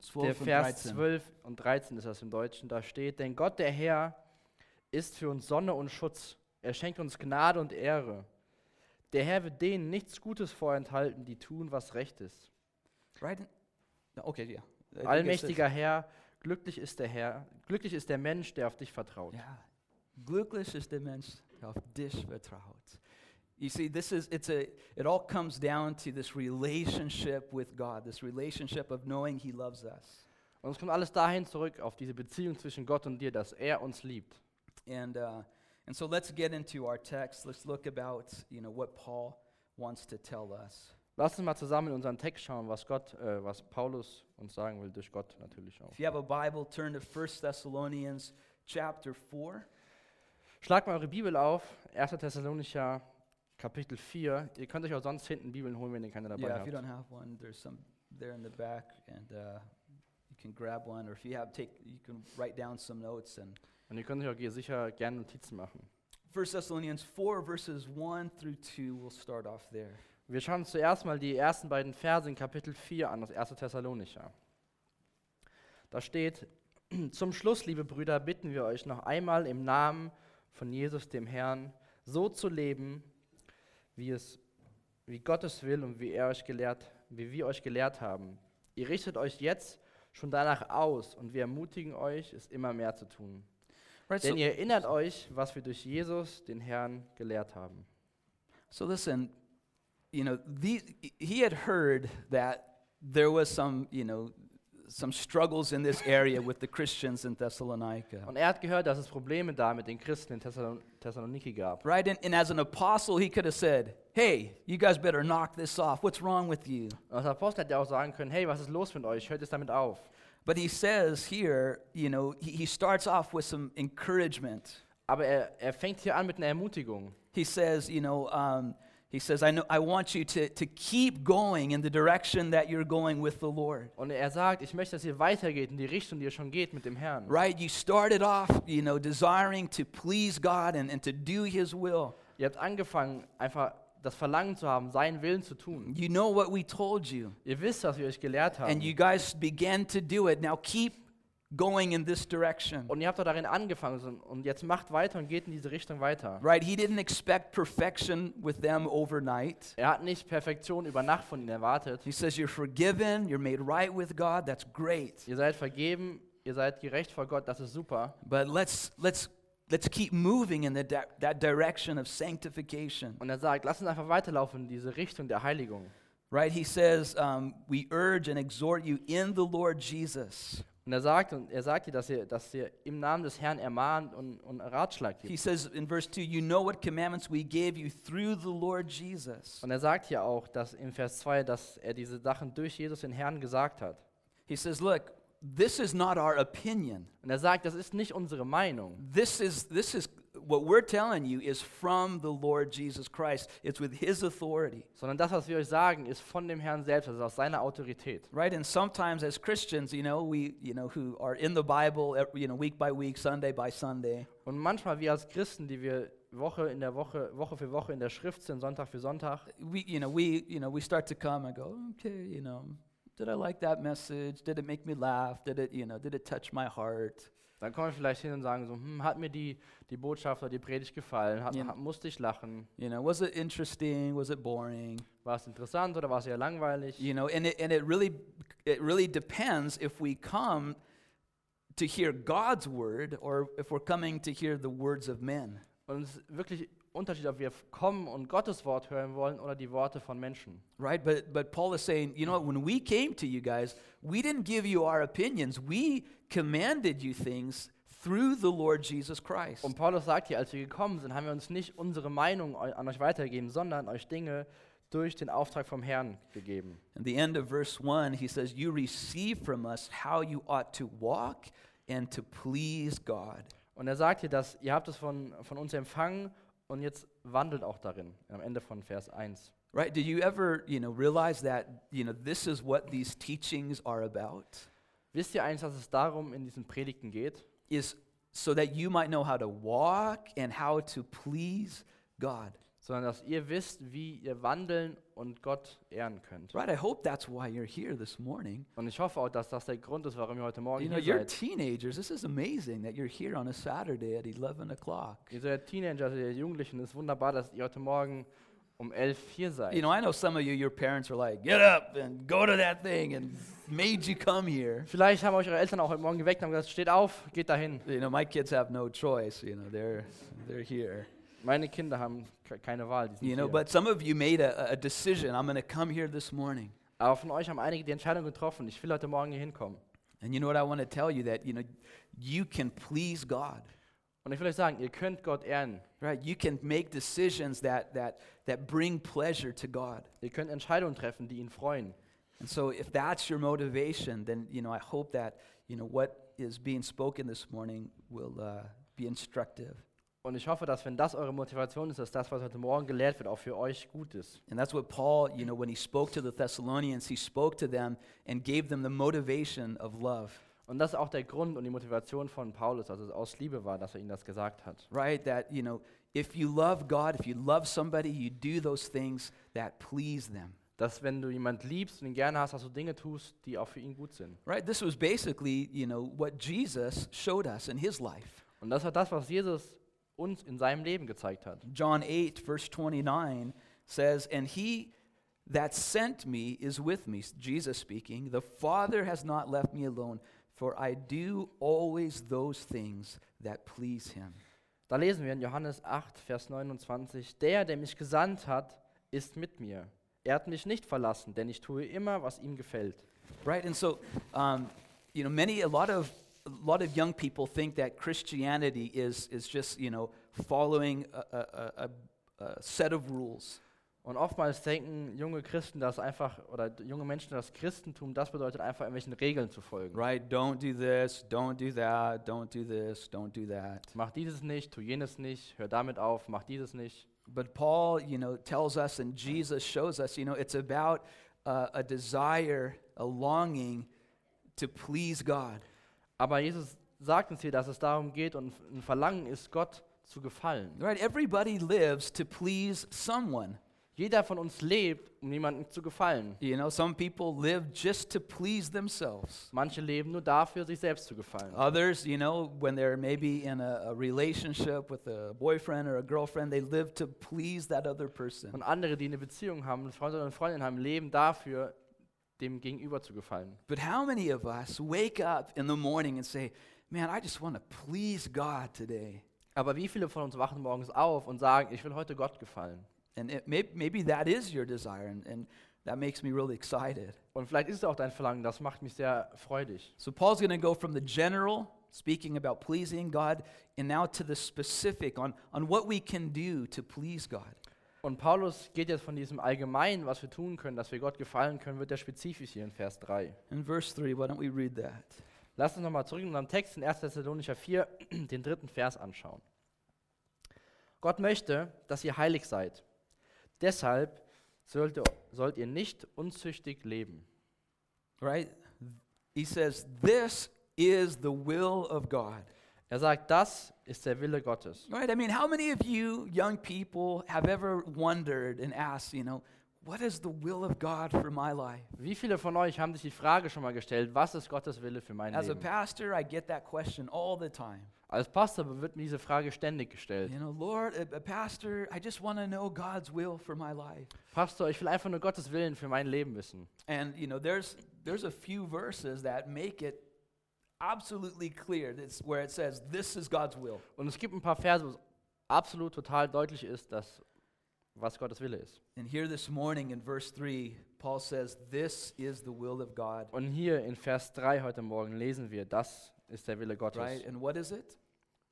12 und Vers 13. 12 und 13 ist das im Deutschen, da steht, denn Gott der Herr ist für uns Sonne und Schutz. Er schenkt uns Gnade und Ehre. Der Herr wird denen nichts Gutes vorenthalten, die tun, was recht ist. Right? Okay, yeah. Allmächtiger Herr, glücklich ist der Herr, glücklich ist der Mensch, der auf dich vertraut. Ja. Glücklich ist der Mensch, der auf dich vertraut. You see, this is, it's a, it all comes down to this relationship with God, this relationship of knowing He loves us. Und es kommt alles dahin zurück, auf diese Beziehung zwischen Gott und dir, dass er uns liebt. And, uh, and so let's get into our text. Let's look about, you know, what Paul wants to tell us. Lass uns mal zusammen in unseren Text schauen, was Gott, äh, was Paulus uns sagen will, durch Gott natürlich auch. If you have a Bible, turn to 1 Thessalonians chapter 4. Schlagt mal eure Bibel auf, 1. Thessalonicher Kapitel 4. Ihr könnt euch auch sonst hinten Bibeln holen, wenn ihr keine dabei Yeah, if you don't have one, there's some there in the back, and uh, you can grab one. Or if you have, take, you can write down some notes. And Und ihr könnt euch auch hier sicher gerne Notizen machen. 1 Thessalonians 4, verses 1 through 2, we'll start off there. Wir schauen uns zuerst mal die ersten beiden Verse in Kapitel 4 an, das 1. Thessalonicher. Da steht, zum Schluss, liebe Brüder, bitten wir euch noch einmal im Namen von Jesus, dem Herrn, so zu leben, wie es wie Gott es will und wie er euch gelehrt, wie wir euch gelehrt haben. Ihr richtet euch jetzt schon danach aus und wir ermutigen euch, es immer mehr zu tun. Right. Denn So, ihr erinnert euch, was wir durch Jesus, den Herrn, gelehrt haben. so listen, you know, these, he had heard that there was some, you know, some struggles in this area with the Christians in Thessalonica. Und er hat gehört, dass es Probleme da mit den Christen in Thessalon Thessaloniki gab. Right? And, and as an apostle, he could have said, hey, you guys better knock this off. What's wrong with you? Und als Apostel hätte er auch sagen können, hey, was ist los mit euch? Hört es damit auf. But he says here, you know, he, he starts off with some encouragement. Aber er, er fängt hier an mit einer Ermutigung. He says, you know, um, he says, I, know, I want you to, to keep going in the direction that you're going with the Lord. Und er sagt, ich möchte, dass ihr weitergeht in die Richtung, die ihr schon geht mit dem Herrn. Right? You started off, you know, desiring to please God and, and to do his will. Ihr habt angefangen, einfach das Verlangen zu haben, seinen Willen zu tun. You know what we told you. Ihr wisst, was wir euch gelehrt haben. And you guys began to do it. Now keep going in this direction. Und ihr habt doch darin angefangen und jetzt macht weiter und geht in diese Richtung weiter. Right? He didn't expect perfection with them overnight. Er hat nicht Perfektion über Nacht von ihnen erwartet. He says, You're forgiven, you're made right with God. That's great. Ihr seid vergeben, ihr seid gerecht vor Gott, das ist super. But let's, let's, let's keep moving in the that direction of sanctification. Und er sagt, lasst uns einfach weiterlaufen in diese Richtung der Heiligung. Right? He says, um, We urge and exhort you in the Lord Jesus. Und er sagt, und er sagt dir, dass ihr, dass ihr im Namen des Herrn ermahnt und, und Ratschlag He says in verse 2, You know what commandments we gave you through the Lord Jesus. Und er sagt hier auch, dass in Vers 2, dass er diese Sachen durch Jesus den Herrn gesagt hat. He says, Look, this is not our opinion. Und er sagt, das ist nicht unsere Meinung. This is, this is what we're telling you is from the Lord Jesus Christ. It's with his authority. Sondern das, was wir euch sagen, ist von dem Herrn selbst, also aus seiner Autorität. Right? And sometimes as Christians, you know, we, you know, who are in the Bible, you know, week by week, Sunday by Sunday, Und manchmal wir als Christen, die wir Woche in der Woche, Woche für Woche in der Schrift sind, Sonntag für Sonntag, we, you know, we, you know, we start to come and go, okay, you know, did I like that message? Did it make me laugh? Did it, you know, did it touch my heart? dann kommen wir vielleicht hin und sagen so, hm, hat mir die, die Botschaft oder die Predigt gefallen, hat, hat, musste ich lachen, You know, was it interesting? Was it boring? war es interessant oder war es eher langweilig? You know, and it, and it really, it really depends if we come to hear God's word or if we're coming to hear the words of men. Und es ist wirklich Unterschied, ob wir kommen und Gottes Wort hören wollen oder die Worte von Menschen. Right? But, but Paul is saying, you know when we came to you guys, we didn't give you our opinions. We commanded you things through the Lord Jesus Christ. Und Paulus sagt hier, als wir gekommen sind, haben wir uns nicht unsere Meinung an euch weitergegeben, sondern euch Dinge durch den Auftrag vom Herrn gegeben. At the end of verse 1, he says, You receive from us how you ought to walk and to please God. Und er sagt hier, dass ihr habt es von, von uns empfangen und jetzt wandelt auch darin, am Ende von Vers 1. Right? Did you ever, you know, realize that, you know, this is what these teachings are about? Wisst ihr eigentlich, dass es darum in diesen Predigten geht? Is so that you might know how to walk and how to please God. Sondern dass ihr wisst, wie ihr wandeln und Gott ehren könnt. Right? I hope that's why you're here this morning. Und ich hoffe auch, dass das der Grund ist, warum ihr heute Morgen You know, hier you're seid. teenagers. This is amazing that you're here on a Saturday at 11 o'clock. Ihr seid Teenager, ihr Jugendlichen. Es ist wunderbar, dass ihr heute Morgen um elf hier seid. You know, I know some of you, your parents were like, get up and go to that thing and made you come here. Vielleicht haben euch eure Eltern auch heute Morgen geweckt und haben gesagt, steht auf, geht dahin. You know, my kids have no choice. You know, they're, they're here. Meine Kinder haben keine Wahl. You know, hier. but some of you made a, a decision. I'm going to come here this morning. Aber von euch haben einige die Entscheidung getroffen, ich will heute Morgen hier hinkommen. And you know what I want to tell you that, you know, you can please God. Und ich will euch sagen, ihr könnt Gott ehren. Right? You can make decisions that, that, that bring pleasure to God. Ihr könnt Entscheidungen treffen, die ihn freuen. And so if that's your motivation, then, you know, I hope that, you know, what is being spoken this morning will uh, be instructive. Und ich hoffe, dass wenn das eure Motivation ist, dass das, was heute Morgen gelehrt wird, auch für euch gut ist. And that's what Paul, you know, when he spoke to the Thessalonians, he spoke to them and gave them the motivation of love. Und das ist auch der Grund und die Motivation von Paulus, dass es aus Liebe war, dass er ihnen das gesagt hat. Right? That, you know, if you love God, if you love somebody, you do those things that please them. Dass wenn du jemand liebst und ihn gerne hast, dass du Dinge tust, die auch für ihn gut sind. Right? This was basically, you know, what Jesus showed us in his life. Und das war das, was Jesus uns in seinem Leben gezeigt hat. John 8, verse 29 says, And he that sent me is with me, Jesus speaking. The Father has not left me alone, for I do always those things that please him. Da lesen wir in Johannes 8, Vers 29, Der, der mich gesandt hat, ist mit mir. Er hat mich nicht verlassen, denn ich tue immer, was ihm gefällt. Right? And so, um, you know, many, a lot of, a lot of young people think that Christianity is, is just, you know, following a, a, a, a, a set of rules. Und oftmals denken junge Christen, dass einfach, oder junge Menschen, dass Christentum, das bedeutet einfach irgendwelchen Regeln zu folgen. Right? Don't do this, don't do that, don't do this, don't do that. Mach dieses nicht, tu jenes nicht, hör damit auf, mach dieses nicht. But Paul, you know, tells us and Jesus shows us, you know, it's about uh, a desire, a longing to please God. Aber Jesus sagt uns hier, dass es darum geht und ein Verlangen ist, Gott zu gefallen. Right? Everybody lives to please someone. Jeder von uns lebt, um jemandem zu gefallen. You know, some people live just to please themselves. Manche leben nur dafür, sich selbst zu gefallen. Others, you know, when they're maybe in a, a relationship with a boyfriend or a girlfriend, they live to please that other person. Und andere, die eine Beziehung haben, Freunde und Freundinnen haben, leben dafür, dem Gegenüber zu gefallen. But how many of us wake up in the morning and say, Man, I just want to please God today? Aber wie viele von uns wachen morgens auf und sagen, ich will heute Gott gefallen? And it, may, maybe that is your desire, and, and that makes me really excited. Und vielleicht ist es auch dein Verlangen, das macht mich sehr freudig. So Paul's going to go from the general, speaking about pleasing God, and now to the specific on, on what we can do to please God. Und Paulus geht jetzt von diesem Allgemeinen, was wir tun können, dass wir Gott gefallen können, wird er spezifisch hier in Vers 3. In verse 3, why don't we read that? Lass uns nochmal zurück in unserem Text in 1. Thessalonicher 4, den dritten Vers anschauen. Gott möchte, dass ihr heilig seid. Deshalb sollt ihr, sollt ihr nicht unzüchtig leben. Right? He says, This is the will of God. Er sagt, das ist der Wille Gottes. Right? I mean, how many of you young people have ever wondered and asked, you know, what is the will of God for my life? Wie viele von euch haben sich die Frage schon mal gestellt, was ist Gottes Wille für mein As a Leben? pastor, I get that question all the time. Als Pastor wird mir diese Frage ständig gestellt. You know, Lord, a, a pastor, I just want to know God's will for my life. Pastor, ich will einfach nur Gottes Willen für mein Leben wissen. And you know, there's there's a few verses that make it absolutely clear. That's where it says, "This is God's will." Und es gibt ein paar Verse, wo es absolut total deutlich ist, dass, was Gottes Wille ist. And here this morning in verse three, Paul says, "This is the will of God." Und hier in Vers 3 heute Morgen lesen wir, das ist der Wille Gottes. Right? And what is it?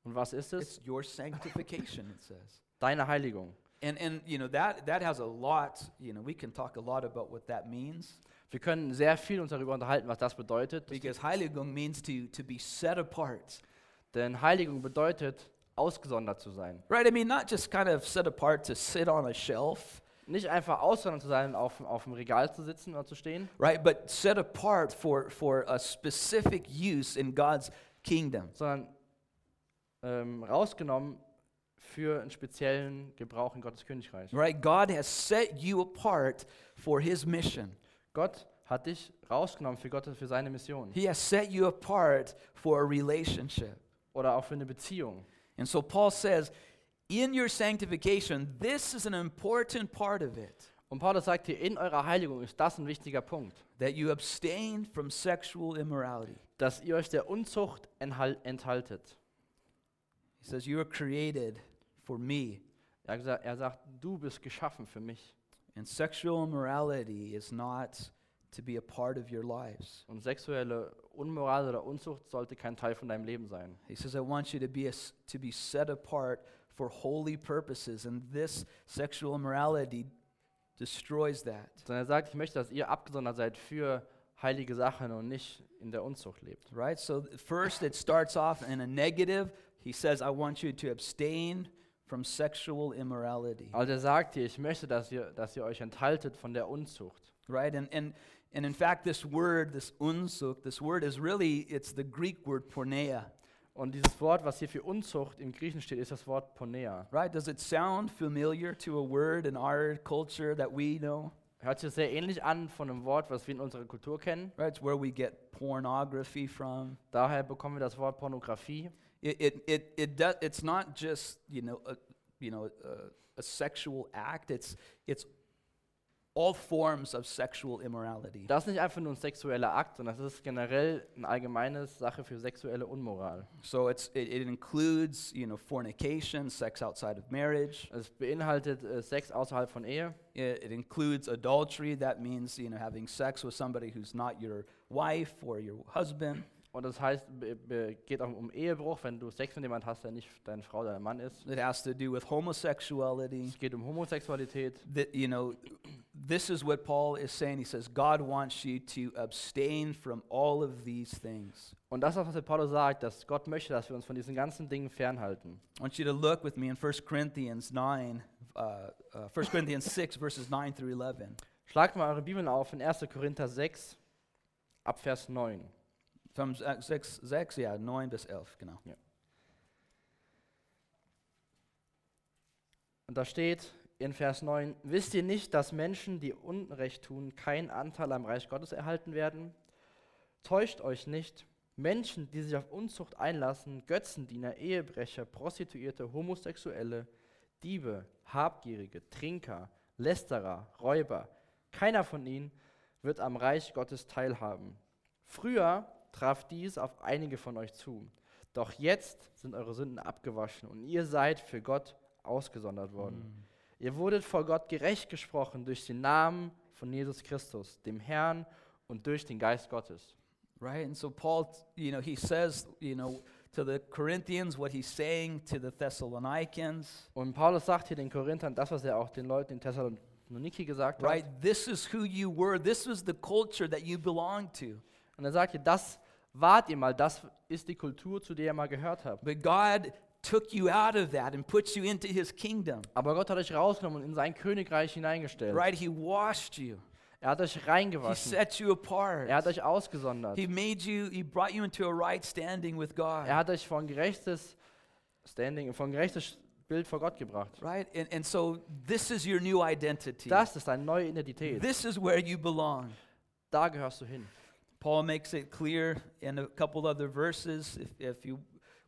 Und was ist It's es? your sanctification. It says. Deine Heiligung. And and you know that that has a lot. You know, we can talk a lot about what that means Wir können sehr viel uns darüber unterhalten, was das bedeutet. because Heiligung means to to be set apart. Denn Heiligung bedeutet, ausgesondert zu sein. Right? I mean, not just kind of set apart to sit on a shelf. Nicht einfach ausgesondert zu sein, auf, auf dem Regal zu sitzen oder zu stehen, right? But set apart for, for a specific use in God's kingdom. sondern ähm, rausgenommen für einen speziellen Gebrauch in Gottes Königreich. Right? God has set you apart for his mission. Gott hat dich rausgenommen für Gott, für seine Mission. He has set you apart for a relationship. Oder auch für eine Beziehung. And so Paul says, in your sanctification, this is an important part of it Und Paulus sagt hier, in eurer Heiligung ist das ein wichtiger Punkt, that you abstain from sexual immorality. dass ihr euch der Unzucht enthal- enthaltet. He says, You are created for me, er sagt, du bist geschaffen für mich. And sexual immorality is not to be a part of your lives. Und sexuelle Unmoral oder Unzucht sollte kein Teil von deinem Leben sein. He says, I want you to be, a to be set apart for holy purposes, and this sexual immorality destroys that. Sondern er sagt, ich möchte, dass ihr abgesondert seid für heilige Sachen und nicht in der Unzucht lebt. Right? So, first it starts off in a negative. He says, I want you to abstain from sexual immorality. Also er sagt hier, ich möchte, dass ihr, dass ihr euch enthaltet von der Unzucht. Right? And, and, and in fact, this word, this unsuk, this word is really, it's the Greek word porneia. Und dieses Wort, was hier für Unzucht im Griechen steht, ist das Wort Ponea. Right? Does it sound familiar to a word in our culture that we know? Hört sich sehr ähnlich an von einem Wort, was wir in unserer Kultur kennen. Right? It's where we get pornography from. Daher bekommen wir das Wort Pornografie. It, it, it, it does, it's not just, you know, a, you know, a, a sexual act. It's, it's all forms of sexual immorality. Das ist nicht einfach nur ein sexueller Akt, sondern das ist generell eine allgemeine Sache für sexuelle Unmoral. So it's, it, it includes, you know, fornication, sex outside of marriage. Es beinhaltet äh, Sex außerhalb von Ehe. It, it includes adultery. That means, you know, having sex with somebody who's not your wife or your husband. Und das heißt, geht auch um Ehebruch, wenn du Sex mit jemandem hast, der nicht deine Frau, dein Mann ist. It has to do with homosexuality. Es geht um Homosexualität. That, you know, this is what Paul is saying. He says, God wants you to abstain from all of these things. Und das ist, was der Paulus sagt, dass Gott möchte, dass wir uns von diesen ganzen Dingen fernhalten. I want you to look with me in 1 Corinthians 9, uh, uh, 1 Corinthians 6, verses 9 through 11. Schlagt mal eure Bibeln auf in 1. Korinther 6, ab Vers 9. From uh, 6, 6, yeah, 9 bis 11, genau. Und da steht in Vers 9, wisst ihr nicht, dass Menschen, die Unrecht tun, keinen Anteil am Reich Gottes erhalten werden? Täuscht euch nicht. Menschen, die sich auf Unzucht einlassen, Götzendiener, Ehebrecher, Prostituierte, Homosexuelle, Diebe, Habgierige, Trinker, Lästerer, Räuber, keiner von ihnen wird am Reich Gottes teilhaben. Früher traf dies auf einige von euch zu, doch jetzt sind eure Sünden abgewaschen und ihr seid für Gott ausgesondert worden. Ihr wurdet vor Gott gerecht gesprochen durch den Namen von Jesus Christus, dem Herrn und durch den Geist Gottes. Right? And so Paul, you know, he says, you know, to the Corinthians what he's saying to the Thessalonians, Und Paulus sagt hier den Korinthern das, was er auch den Leuten in Thessaloniki gesagt right? hat. This is who you were. This was the culture that you belonged to. Und er sagt hier, das wart ihr mal, das ist die Kultur, zu der ihr mal gehört habt. But God took you out of that and put you into his kingdom. Aber Gott hat euch rausgenommen und in sein Königreich hineingestellt. Right? He washed you. Er hat euch He reingewaschen. set you apart. Er hat euch ausgesondert. He made you, he brought you into a right standing with God. Er hat euch von gerechtes Standing, von gerechtes Bild vor Gott gebracht. Right? And, and so this is your new identity. Das ist deine neue Identität. This is where you belong. Da gehörst du hin. Paul makes it clear in a couple other verses. If, if you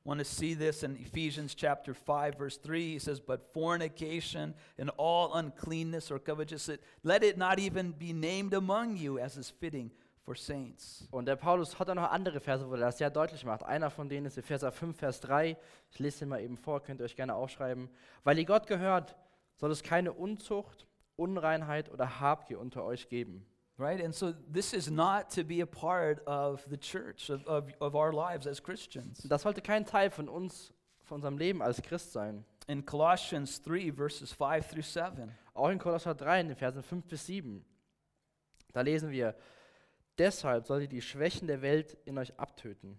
want to see this in Ephesians chapter 5, verse 3, he says, But fornication and all uncleanness or covetousness, let it not even be named among you as is fitting for saints. Und der Paulus hat auch noch andere Verse, wo er das sehr deutlich macht. Einer von denen ist Epheser 5, Vers 3. Ich lese den mal eben vor, könnt ihr euch gerne aufschreiben. Weil ihr Gott gehört, soll es keine Unzucht, Unreinheit oder Habgier unter euch geben. Right? And so this is not to be a part of the church, of, of, of our lives as Christians. Das sollte kein Teil von uns, von unserem Leben als Christ sein. In Colossians 3, verses 5 through 7. Auch in Kolosser 3, in den Versen 5 bis 7. Da lesen wir, deshalb sollt ihr die Schwächen der Welt in euch abtöten.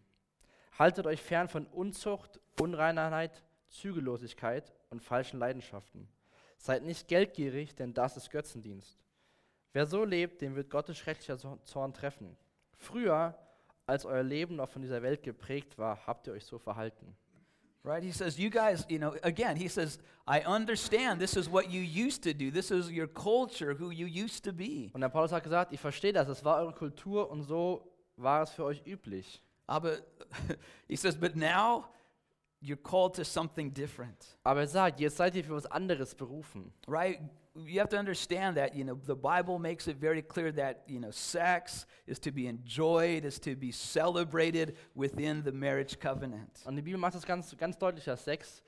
Haltet euch fern von Unzucht, Unreinheit, Zügellosigkeit und falschen Leidenschaften. Seid nicht geldgierig, denn das ist Götzendienst. Wer so lebt, dem wird Gottes schrecklicher Zorn- Zorn treffen. Früher, als euer Leben noch von dieser Welt geprägt war, habt ihr euch so verhalten. Right? He says, You guys, you know, again, he says, I understand this is what you used to do. This is your culture, who you used to be. Und der Paulus hat gesagt, ich verstehe das, es war eure Kultur und so war es für euch üblich. Aber he says, But now you're called to something different. Aber er sagt, jetzt seid ihr für was anderes berufen. Right? You have to understand that, you know, the Bible makes it very clear that, you know, sex is to be enjoyed, is to be celebrated within the marriage covenant. Und die Bibel macht es ganz, ganz deutlich, dass Sex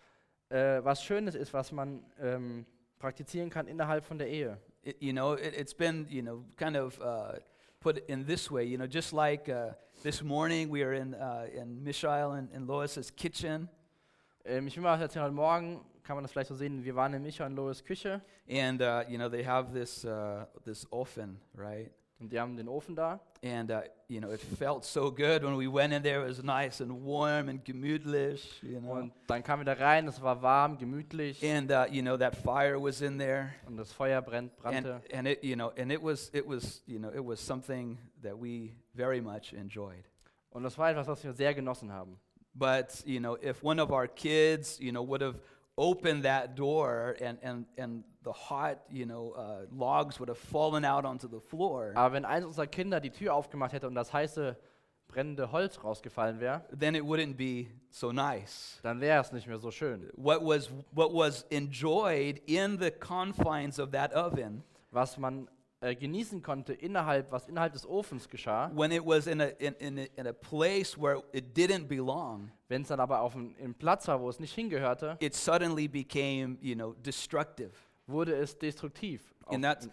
äh, was Schönes ist, was man ähm, praktizieren kann innerhalb von der Ehe. It, you know, it, it's been, you know, kind of uh, put in this way, you know, just like uh, this morning we are in, uh, in Mishael and, and Lois's kitchen, Ähm, ich will mal erzählen, heute Morgen kann man das vielleicht so sehen, wir waren in Micha und Lois Küche and, uh, you know, they have this, uh, this oven, right? und die haben den Ofen da. And, uh, you know, it felt so good when we went in there. It was nice and warm and gemütlich, you know. Und dann kamen wir da rein, es war warm, gemütlich And, uh, you know, that fire was in there. und das Feuer brennt, And, brannte. and it, you know, and it was, it was, you know, it was something that we very much enjoyed. Und das war etwas, was wir sehr genossen haben. But, you know, if one of our kids, you know, would have opened that door and, and, and the hot, you know, uh, logs would have fallen out onto the floor, Aber wenn eins unserer Kinder die Tür aufgemacht hätte und das heiße, brennende Holz rausgefallen wäre, then it wouldn't be so nice. dann wäre es nicht mehr so schön. What was, what was enjoyed in the confines of that oven, Was man äh, genießen konnte innerhalb, was innerhalb des Ofens geschah, when it was in a, in, in a, in a place where it didn't belong, wenn es dann aber auf einem Platz war, wo es nicht hingehörte, it suddenly became, you know, destructive. wurde es destruktiv. And that's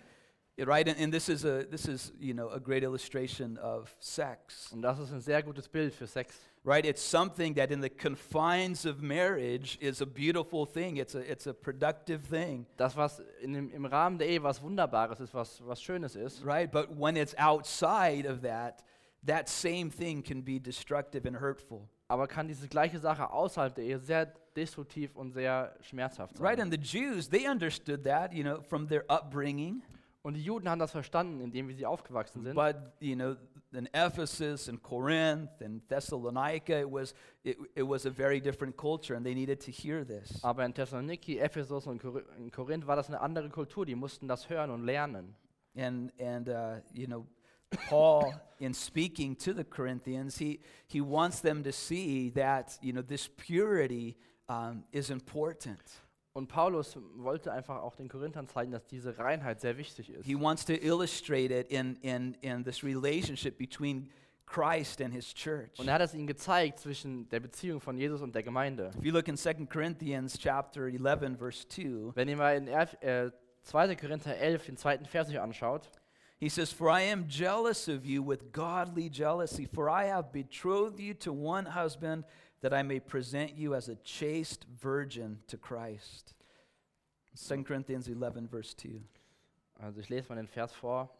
right. And, and this is a this is you know a great illustration of sex. Und das ist ein sehr gutes Bild für Sex. Right? It's something that in the confines of marriage is a beautiful thing. It's a it's a productive thing. Das, was in dem, im Rahmen der Ehe was Wunderbares ist, was, was Schönes ist, Right? But when it's outside of that, that same thing can be destructive and hurtful. Aber kann diese gleiche Sache außerhalb der Ehe sehr destruktiv und sehr schmerzhaft Right? sein. And the Jews, they understood that, you know, from their upbringing. Und die Juden haben das verstanden, indem wie sie aufgewachsen sind. But you know, in Ephesus and Corinth and Thessalonica, it was it, it was a very different culture, and they needed to hear this. Aber in Thessaloniki, Ephesus und Kor- in Korinth war das eine andere Kultur. Die mussten das hören und lernen. And and uh, you know, Paul, in speaking to the Corinthians, he he wants them to see that you know this purity um, is important. Und Paulus wollte einfach auch den Korinthern zeigen, dass diese Reinheit sehr wichtig ist. He wants to illustrate it in in in this relationship between Christ and His church. Und er hat es ihnen gezeigt zwischen der Beziehung von Jesus und der Gemeinde. If you look in 2 Corinthians chapter 11 verse 2, Wenn ihr mal in Elf- äh, 2. Korinther 11 den zweiten Vers euch anschaut, He says, For I am jealous of you with godly jealousy, for I have betrothed you to one husband, that I may present you as a chaste virgin to Christ. 2 Corinthians 11, verse 2. also ich lese mal den Vers vor.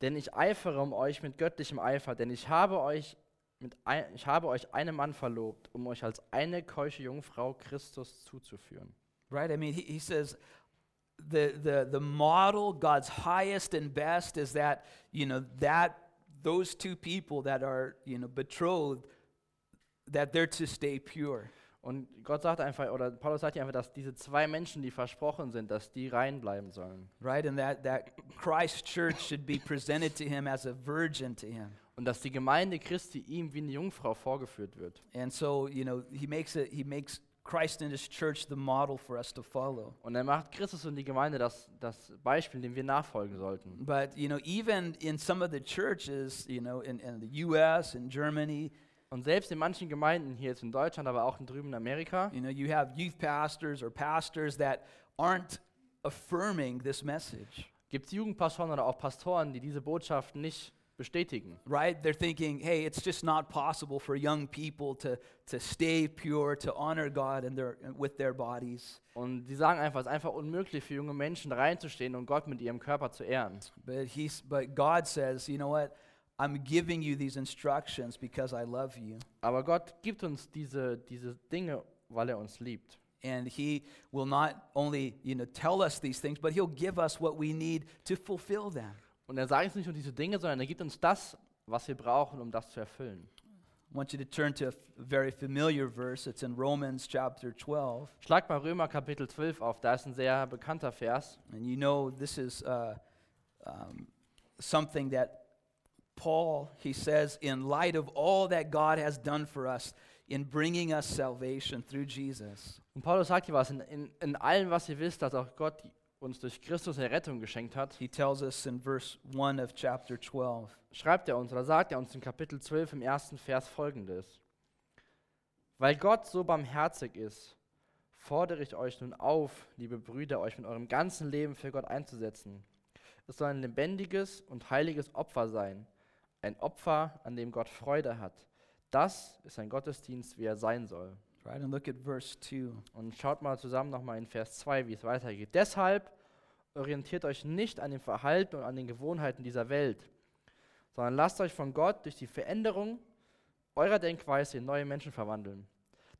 Denn ich eifere um euch mit göttlichem Eifer, denn ich habe euch mit ein, ich habe euch einem Mann verlobt, um euch als eine keusche Jungfrau Christus zuzuführen. Right? I mean, he, he says, the, the, the model, God's highest and best, is that, you know, that those two people that are, you know, betrothed, that they're to stay pure. Und Gott sagt einfach, oder Paulus sagt einfach, dass diese zwei Menschen, die versprochen sind, dass die rein bleiben sollen. Right? And that, that Christ church should be presented to him as a virgin to him. Und dass die Gemeinde Christi ihm wie eine Jungfrau vorgeführt wird. And so, you know, he makes it he makes Christ and his church the model for us to follow. Und er macht Christus und die Gemeinde das, das Beispiel, dem wir nachfolgen sollten. But, you know, even in some of the churches, you know, in, in the US and Germany, Und selbst in manchen Gemeinden hier jetzt in Deutschland, aber auch in drüben in Amerika, you know, you have youth pastors or pastors that aren't affirming this message. gibt es Jugendpastoren oder auch Pastoren, die diese Botschaft nicht bestätigen. Right? They're thinking, hey, it's just not possible for young people to, to stay pure, to honor God in their, with their bodies. Und die sagen einfach, es ist einfach unmöglich für junge Menschen reinzustehen und Gott mit ihrem Körper zu ehren. But, he's, but God says, you know what? I'm giving you these instructions because I love you. Aber Gott gibt uns diese, diese Dinge, weil er uns liebt. And he will not only, you know, tell us these things, but he'll give us what we need to fulfill them. Und er sagt uns nicht nur diese Dinge, sondern er gibt uns das, was wir brauchen, um das zu erfüllen. I want you to turn to a very familiar verse. It's in Romans chapter 12. Schlag mal Römer Kapitel 12 auf, da ist ein sehr bekannter Vers. And you know, this is uh, um, something that Paul, he says, in light of all that God has done for us in bringing us salvation through Jesus, Und Paulus sagt hier was, in, in, in allem, was ihr wisst, dass auch Gott uns durch Christus Errettung geschenkt hat, he tells us in verse 1 of chapter 12. schreibt er uns oder sagt er uns in Kapitel 12 im ersten Vers folgendes. Weil Gott so barmherzig ist, fordere ich euch nun auf, liebe Brüder, euch mit eurem ganzen Leben für Gott einzusetzen. Es soll ein lebendiges und heiliges Opfer sein, ein Opfer, an dem Gott Freude hat. Das ist ein Gottesdienst, wie er sein soll. Right? And look at verse 2. Und schaut mal zusammen nochmal in Vers 2, wie es weitergeht. Deshalb orientiert euch nicht an dem Verhalten und an den Gewohnheiten dieser Welt, sondern lasst euch von Gott durch die Veränderung eurer Denkweise in neue Menschen verwandeln.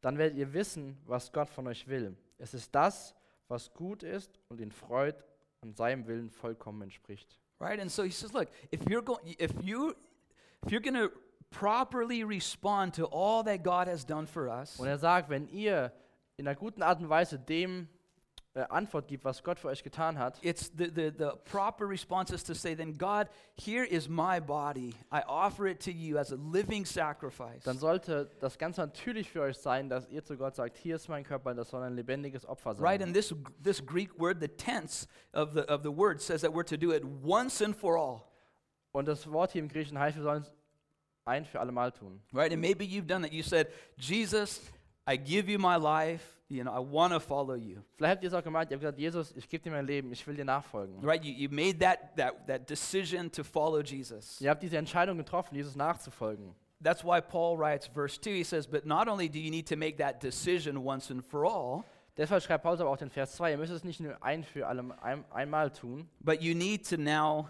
Dann werdet ihr wissen, was Gott von euch will. Es ist das, was gut ist und ihn freut und seinem Willen vollkommen entspricht. Right? And so he says, look, if you're going if you if you're going to properly respond to all that God has done for us, Und er sagt, wenn ihr in einer guten Art und Weise dem äh, Antwort gibt, was Gott für euch getan hat, it's the, the, the proper response is to say, then God, here is my body. I offer it to you as a living sacrifice. dann sollte das ganz natürlich für euch sein, dass ihr zu Gott sagt, hier ist mein Körper, das soll ein lebendiges Opfer sein. Right? And this this Greek word, the tense of the of the word says that we're to do it once and for all. Und das Wort hier im Griechischen heißt, wir sollen es ein für alle Mal tun. Right? And maybe you've done that. You said, Jesus, I give you my life. You know, I want to follow you. Vielleicht habt ihr es auch gemeint, ihr habt gesagt, Jesus, ich gebe dir mein Leben, ich will dir nachfolgen. Right? You, you made that, that, that decision to follow Jesus. Ihr habt diese Entscheidung getroffen, Jesus nachzufolgen. That's why Paul writes, verse 2, he says, But not only do you need to make that decision once and for all, Deshalb schreibt Paulus aber auch den Vers 2, ihr müsst es nicht nur ein für alle ein, einmal tun, but you need to now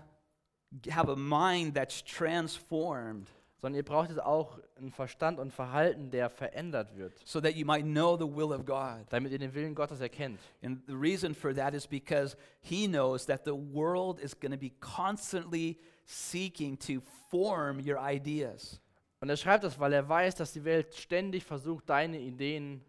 have a mind that's transformed sondern ihr braucht es auch einen Verstand und Verhalten, der verändert wird, so that you might know the will of God. damit ihr den Willen Gottes erkennt. And the reason for that is because he knows that the world is going to be constantly seeking to form your ideas. Und er schreibt das, weil er weiß, dass die Welt ständig versucht, deine Ideen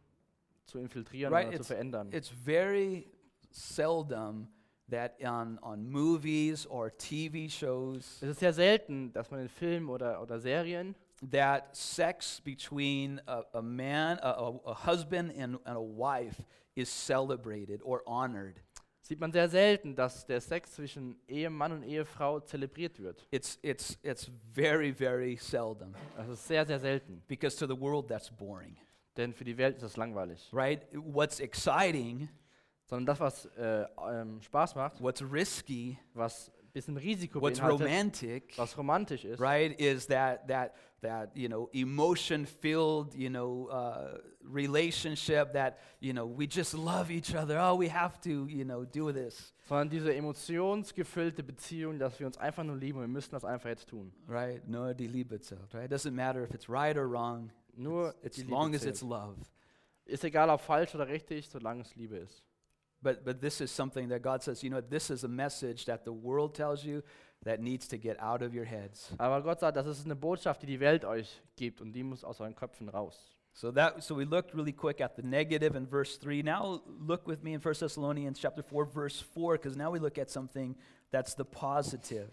zu infiltrieren Right, oder zu verändern. It's very seldom that on, on movies or TV shows Es ist sehr selten, dass man in Filmen oder, oder Serien that sex between a, a man, a, a, a husband and, and a wife is celebrated or honored. sieht man sehr selten, dass der Sex zwischen Ehemann und Ehefrau zelebriert wird. It's, it's, it's very, very seldom Das ist sehr, sehr selten. because to the world that's boring, Denn für die Welt ist das langweilig. right? What's exciting, Sondern das, was äh, ähm, Spaß macht, what's risky, was ein bisschen Risiko what's romantic, was romantisch ist, right, is that, that, that you know, emotion-filled, you know, uh, relationship that, you know, we just love each other. Oh, we have to, you know, do this, sondern diese emotionsgefüllte Beziehung, dass wir uns einfach nur lieben wir müssen das einfach jetzt tun. right? No, die Liebe zählt, right? Doesn't matter if it's right or wrong. Nur It's Liebe long as it's love. Ist egal, ob falsch oder richtig, solange es Liebe ist. But, but this is something that God says, you know, this is a message that the world tells you that needs to get out of your heads. Aber Gott sagt, das ist eine Botschaft, die die Welt euch gibt und die muss aus euren Köpfen raus. So that so we looked really quick at the negative in verse 3. Now look with me in 1 Thessalonians chapter 4 verse 4 because now we look at something that's the positive.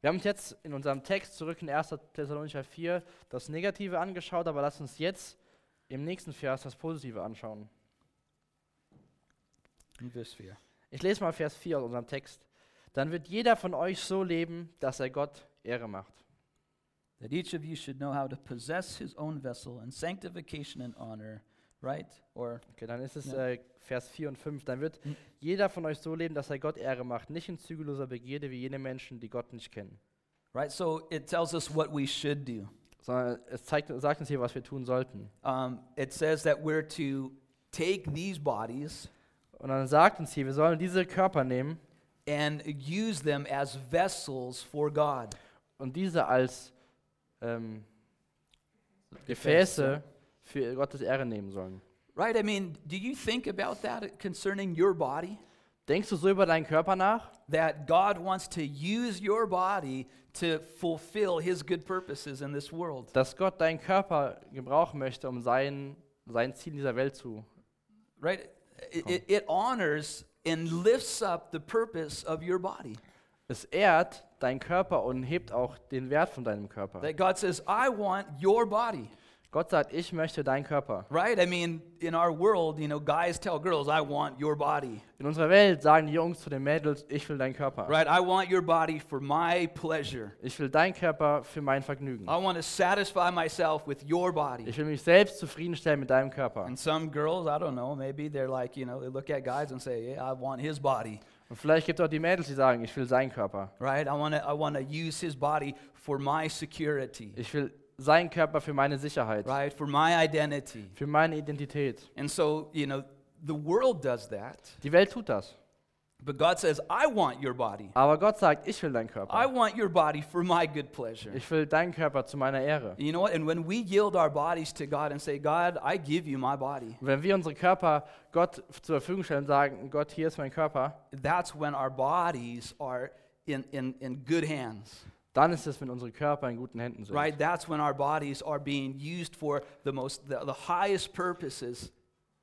Wir haben uns jetzt in unserem Text zurück in 1. Thessalonicher 4 das Negative angeschaut, aber lasst uns jetzt im nächsten Vers das Positive anschauen. In verse 4. Ich lese mal Vers 4 aus unserem Text. Dann wird jeder von euch so leben, dass er Gott Ehre macht. That each of you should know how to possess his own vessel in sanctification and honor, right? Or Okay, dann ist es Ja. äh, Vers 4 und 5. Dann wird Mhm. jeder von euch so leben, dass er Gott Ehre macht, nicht in zügelloser Begierde wie jene Menschen, die Gott nicht kennen. right? So it tells us what we should do. Sondern es zeigt, sagt uns hier, was wir tun sollten. Um, it says that we're to take these bodies Und dann sagt uns hier, wir sollen diese Körper nehmen and use them as vessels for God. und diese als ähm, Gefäße für Gottes Ehre nehmen sollen. Right? I mean, do you think about that concerning your body? Denkst du so über deinen Körper nach? that God wants to use your body to fulfill his good purposes in this world. Dass Gott deinen Körper gebrauchen möchte, um sein, sein Ziel in dieser Welt zu. Right? It, it, honors and lifts up the purpose of your body. Es ehrt deinen Körper und hebt auch den Wert von deinem Körper. That God says, I want your body. Gott sagt, ich möchte deinen Körper. Right? I mean, in our world, you know, guys tell girls, I want your body. In unserer Welt sagen die Jungs zu den Mädels, ich will deinen Körper. Right? I want your body for my pleasure. Ich will deinen Körper für mein Vergnügen. I want to satisfy myself with your body. Ich will mich selbst zufriedenstellen mit deinem Körper. And some girls, I don't know, maybe they're like, you know, they look at guys and say, yeah, I want his body. Und vielleicht gibt es auch die Mädels, die sagen, ich will seinen Körper. Right? I want to I want to use his body for my security. Ich will seinen Körper für meine Sicherheit, Right? For my identity. für meine Identität. And so, you know, the world does that. Die Welt tut das. But God says, I want your body. Aber Gott sagt, ich will deinen Körper. I want your body for my good pleasure. Ich will deinen Körper zu meiner Ehre. You know what? And when we yield our bodies to God and say, God, I give you my body, wenn wir unsere Körper Gott zur Verfügung stellen und sagen, Gott, hier ist mein Körper, that's when our bodies are in, in, in good hands. Dann ist es, wenn unsere Körper in guten Händen sind. Right? That's when our bodies are being used for the most the, the highest purposes.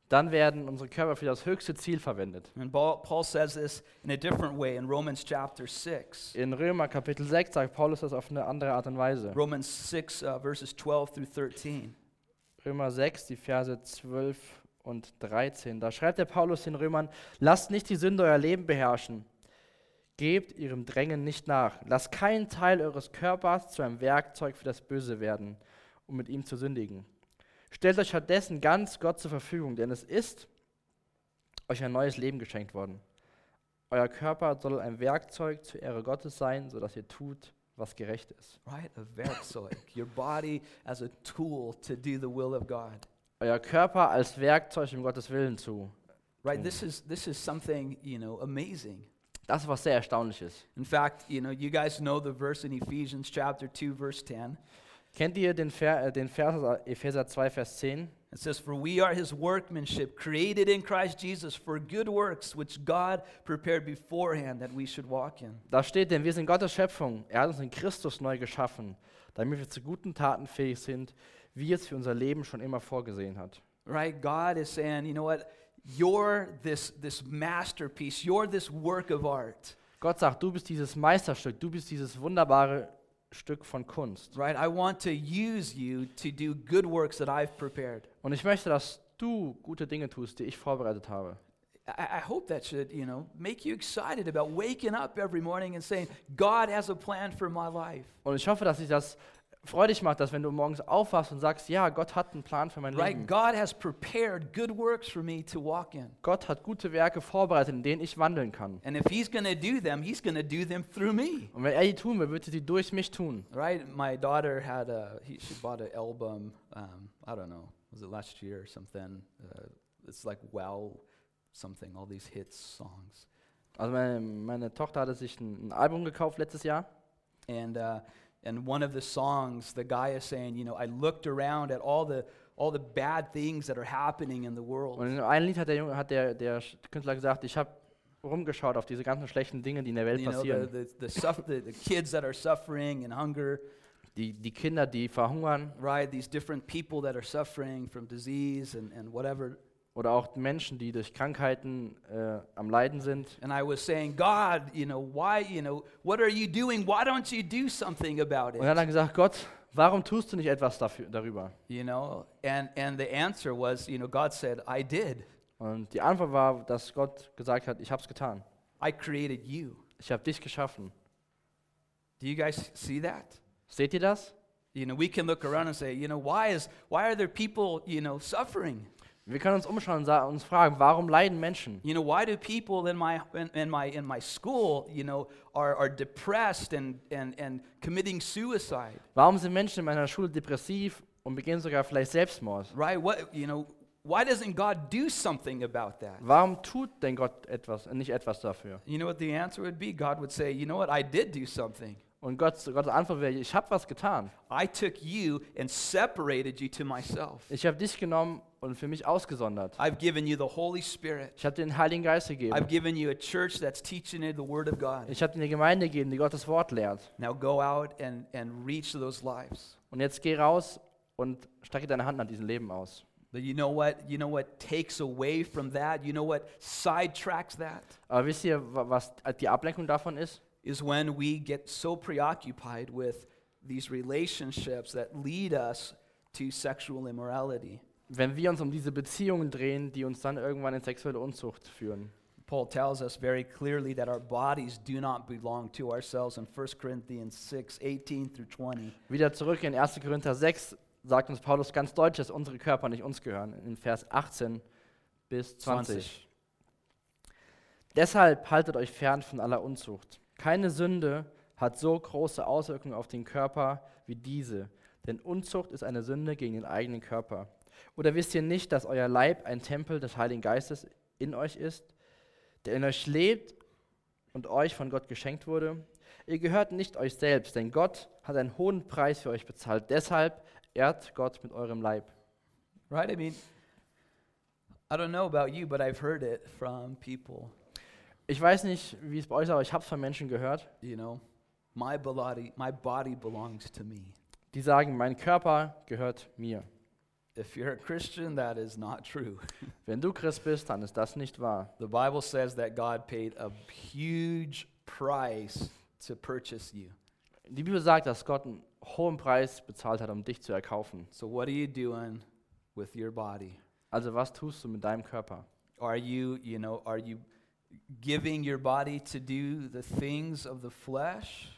Dann werden unsere Körper für das höchste Ziel verwendet. And Paul, Paul says this in a different way in Romans chapter 6. In Römer Kapitel 6 sagt Paulus das auf eine andere Art und Weise. Romans 6 uh, verses 12 through 13. Römer 6, die Verse 12 und 13. Da schreibt der Paulus den Römern, lasst nicht die Sünde euer Leben beherrschen. Gebt ihrem Drängen nicht nach. Lasst keinen Teil eures Körpers zu einem Werkzeug für das Böse werden, um mit ihm zu sündigen. Stellt euch stattdessen ganz Gott zur Verfügung, denn es ist euch ein neues Leben geschenkt worden. Euer Körper soll ein Werkzeug zur Ehre Gottes sein, sodass ihr tut, was gerecht ist. Right? A Werkzeug. Your body as a tool to do the will of God. Euer Körper als Werkzeug, um Gottes Willen zu Right? This is this is something, you know, amazing. Das ist was sehr Erstaunliches. In fact, you know, you guys know the verse in Ephesians chapter 2 verse 10. Kennt ihr den, Ver, äh, den Vers aus Epheser 2, Vers 10? It says, For we are his workmanship, created in Christ Jesus for good works, which God prepared beforehand that we should walk in. Da steht, denn wir sind Gottes Schöpfung. Er hat uns in Christus neu geschaffen, damit wir zu guten Taten fähig sind, wie es für unser Leben schon immer vorgesehen hat. Right? God is saying, you know what? You're this, this masterpiece, you're this work of art. Gott sagt, du bist dieses Meisterstück, du bist dieses wunderbare Stück von Kunst. Right? I want to use you to do good works that I've prepared. Und ich möchte, dass du gute Dinge tust, die ich vorbereitet habe. I, I hope that should, you know, make you excited about waking up every morning and saying, God has a plan for my life. Und ich hoffe, dass sich das freudig macht, dass wenn du morgens aufwachst und sagst, ja, Gott hat einen Plan für mein Right? Leben. God has prepared good works for me to walk in. Gott hat gute Werke vorbereitet, in denen ich wandeln kann. And if he's going to do them, he's going to do them through me. Und wenn er die tun will, wird er sie durch mich tun. Right? My daughter had a, he, she bought an album, um, I don't know, was it last year or something? Uh, it's like Wow something, all these hits songs. Also meine, meine Tochter hatte sich ein, ein Album gekauft letztes Jahr. And, uh, and one of the songs, the guy is saying, you know, I looked around at all the, all the bad things that are happening in the world. Und in einem Lied hat der, hat der, der Künstler gesagt, ich habe rumgeschaut auf diese ganzen schlechten Dinge, die in der Welt You know, the, the, the, the, the kids that are suffering and hunger, Die, die Kinder, die verhungern right? These different people that are suffering from disease and, and whatever. Oder auch Menschen, die durch Krankheiten äh, am Leiden sind. And I was saying, God, you know, why, you know, what are you doing? Why don't you do something about Und er hat it? dann gesagt, Gott, warum tust du nicht etwas dafür, darüber? You know, and, and the answer was, you know, God said, I did. Und die Antwort war, dass Gott gesagt hat, ich habe es getan. I created you. Ich habe dich geschaffen. Do you guys see that? Seht ihr das? You know, we can look around and say, you know, why is why are there people, you know, suffering? Wir können uns umschauen und uns fragen, warum leiden Menschen? You know, why do people in my in, in my in my school, you know, are, are depressed and, and, and committing suicide? Warum sind Menschen in meiner Schule depressiv und begehen sogar vielleicht Selbstmord? Right? What you know, why doesn't God do something about that? Warum tut denn Gott etwas, nicht etwas dafür? You know what the answer would be? God would say, you know what, I did do something. Und Gott, Gottes Antwort wäre, ich habe was getan. I took you and separated you to myself. Ich habe dich genommen und für mich ausgesondert. I've given you the Holy Spirit. Ich habe dir den Heiligen Geist I've gegeben. given you a church that's teaching you the Word of God. Ich habe dir eine Gemeinde gegeben, die Gottes Wort lehrt. Now go out and, and reach those lives. Und jetzt geh raus und strecke deine Hand nach diesem Leben aus. But you know what? You know what takes away from that? You know what sidetracks that? Aber wisst ihr, wa- was die Ablenkung davon ist? Is when we get so preoccupied with these relationships that lead us to sexual immorality. Wenn wir uns um diese Beziehungen drehen, die uns dann irgendwann in sexuelle Unzucht führen. Paul tells us very clearly that our bodies do not belong to ourselves in 1 Corinthians 6 18 through 20. Wieder zurück in 1. Korinther 6 sagt uns Paulus ganz deutlich, dass unsere Körper nicht uns gehören. In Vers 18 bis 20. Deshalb haltet euch fern von aller Unzucht. Keine Sünde hat so große Auswirkungen auf den Körper wie diese, denn Unzucht ist eine Sünde gegen den eigenen Körper. Oder wisst ihr nicht, dass euer Leib ein Tempel des Heiligen Geistes in euch ist, der in euch lebt und euch von Gott geschenkt wurde? Ihr gehört nicht euch selbst, denn Gott hat einen hohen Preis für euch bezahlt. Deshalb ehrt Gott mit eurem Leib. Right? I mean, I don't know about you, but I've heard it from people. Ich weiß nicht, wie es bei euch ist, aber ich habe es von Menschen gehört, You know, my body, my body belongs to me. die sagen, mein Körper gehört mir. If you're a Christian, that is not true. Wenn du Christ bist, dann ist das nicht wahr. The Bible says that God paid a huge price to purchase you. Die Bibel sagt, dass Gott einen hohen Preis bezahlt hat, um dich zu erkaufen. So what are you doing with your body? Also was tust du mit deinem Körper? Are you, you know, are you giving your body to do the things of the flesh?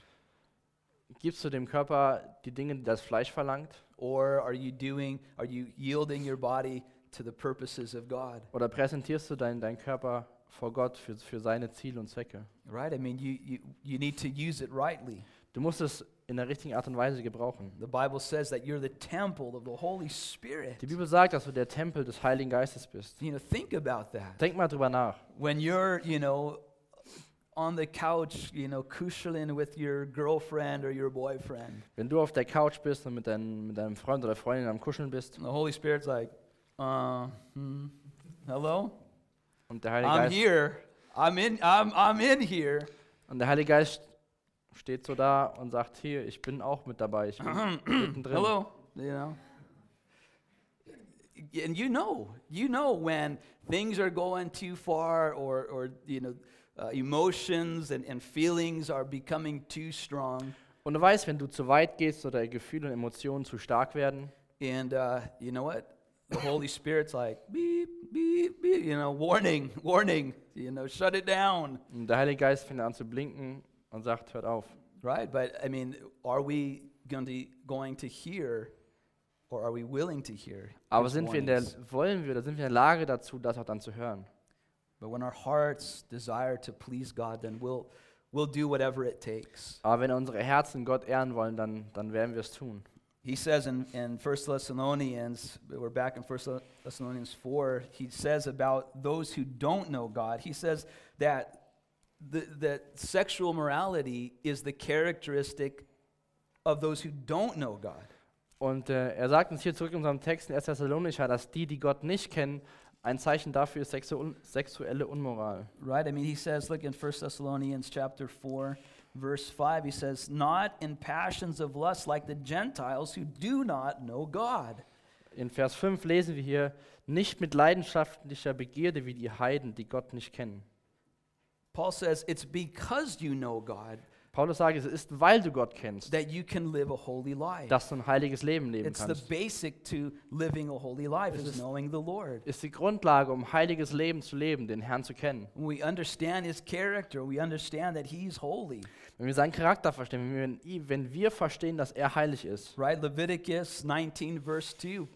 Gibst du dem Körper die Dinge, die das Fleisch verlangt? Or are you doing, are you yielding your body to the purposes of God? Oder präsentierst du deinen deinen Körper vor Gott für, für seine Ziele und Zwecke? Right? I mean, you, you, you need to use it rightly. Du musst es in der richtigen Art und Weise gebrauchen. The Bible says that you're the temple of the Holy Spirit. Die Bibel sagt, dass du der Tempel des Heiligen Geistes bist. You know, think about that. Denk mal drüber nach. When you're, you know, on the couch, you know, kuscheln with your girlfriend or your boyfriend, Wenn du auf der Couch bist und mit, dein, mit deinem Freund oder Freundin am Kuscheln bist and the Holy Spirit's like, uh, hmm, hello? und der Heilige I'm Geist, here. I'm in, I'm, I'm in here. und der Heilige Geist steht so da und sagt, hier, ich bin auch mit dabei, ich bin mittendrin. Hello, you know. And you know, you know when things are going too far or, or you know, uh, emotions and, and feelings are becoming too strong. Und du weißt, wenn du zu weit gehst oder Gefühle und Emotionen zu stark werden, And uh, you know what? The Holy Spirit's like, beep, beep, beep, you know, warning, warning, you know, shut it down, und der Heilige Geist fängt an zu blinken und sagt, hört auf. right? But I mean, are we going to, going to hear or are we willing to hear? Aber sind wir in der, wollen wir oder sind wir in der Lage dazu, das auch dann zu hören? But when our hearts desire to please God, then we'll, we'll do whatever it takes. Aber wenn unsere Herzen Gott ehren wollen, dann, dann werden wir es tun. He says in, in 1 Thessalonians, we're back in 1 Thessalonians 4, he says about those who don't know God, he says that, the, that sexual morality is the characteristic of those who don't know God. Und äh, er sagt uns hier zurück in unserem Text in 1. Thessalonicher, dass die, die Gott nicht kennen, ein Zeichen dafür ist sexu sexuelle Unmoral. Right? I mean, he says, look in 1 Thessalonians chapter 4, verse 5, he says, Not in passions of lust like the Gentiles who do not know God. In Vers 5 lesen wir hier, nicht mit leidenschaftlicher Begierde wie die Heiden, die Gott nicht kennen. Paul says, It's because you know God Paulus sagt, es ist, weil du Gott kennst, that you can live a holy life. dass du ein heiliges Leben leben It's the kannst. basic to living a holy life Es is knowing the Lord. Ist die Grundlage, um heiliges Leben zu leben, den Herrn zu kennen. We understand his character, we understand that he's holy. Wenn wir seinen Charakter verstehen, wenn wir, wenn wir verstehen, dass er heilig ist. Right? Leviticus 19, verse 2.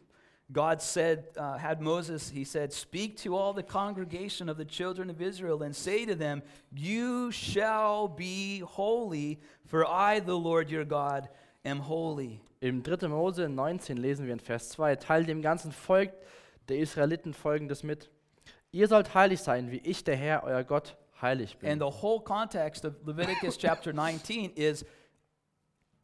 God said, uh, had Moses, he said, Speak to all the congregation of the children of Israel and say to them, You shall be holy, for I, the Lord your God, am holy. Im 3. Mose 19 lesen wir in Vers 2, Teil dem ganzen Volk der Israeliten folgendes mit. Ihr sollt heilig sein, wie ich, der Herr, euer Gott, heilig bin. And the whole context of Leviticus chapter 19 is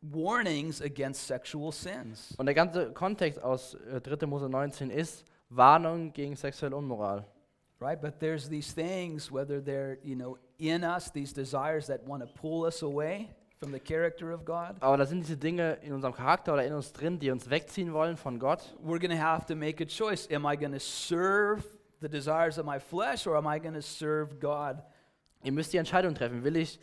warnings against sexual sins. Und der ganze Kontext aus äh, 3. Mose 19 ist Warnung gegen sexuelle Unmoral. Right? But there's these things, whether they're, you know, in us, these desires that want to pull us away from the character of God. Aber da sind diese Dinge in unserem Charakter oder in uns drin, die uns wegziehen wollen von Gott. We're going to have to make a choice. Am I going to serve the desires of my flesh or am I going to serve God? Ihr müsst die Entscheidung treffen. Will ich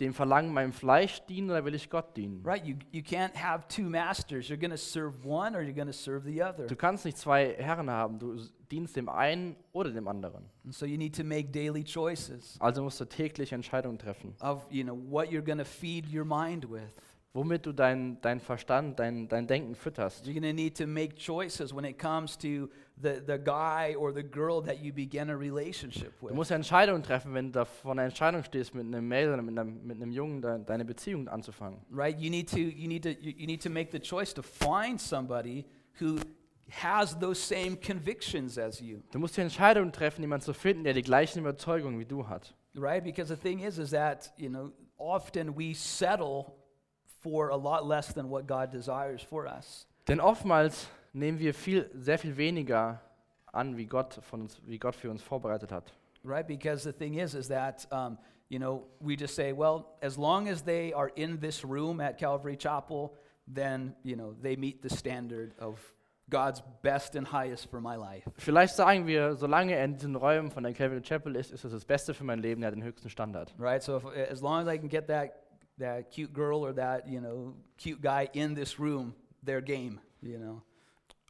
dem Verlangen meinem Fleisch dienen oder will ich Gott dienen? Right? You, you can't have two masters. You're going to serve one or you're going to serve the other. Du kannst nicht zwei Herren haben. Du dienst dem einen oder dem anderen. And so you need to make daily choices Also musst du täglich Entscheidungen treffen. of, you know, what you're going to feed your mind with. Womit du deinen dein Verstand, dein, dein Denken fütterst. You're going to need to make choices when it comes to the, the guy or the girl that you begin a relationship Du with. musst Entscheidungen treffen, wenn du vor einer Entscheidung stehst, mit einem Mädel oder mit einem, mit einem Jungen de, deine Beziehung anzufangen. Right? You need to you need to you, you need to make the choice to find somebody who has those same convictions as you. Du musst die Entscheidung treffen, jemanden zu finden, der die gleichen Überzeugungen wie du hat. Right? Because the thing is is that, you know, often we settle for a lot less than what God desires for us. Denn oftmals nehmen wir viel, sehr viel weniger an, wie Gott, von uns, wie Gott für uns vorbereitet hat. Right? Because the thing is is that um, you know, we just say, well, as long as they are in this room at Calvary Chapel, then, you know, they meet the standard of God's best and highest for my life. Vielleicht sagen wir, solange er in diesen Räumen von der Calvary Chapel ist, ist es das Beste für mein Leben, er hat den höchsten Standard. right? So if, as long as I can get that that cute girl or that you know cute guy in this room, they're game, you know.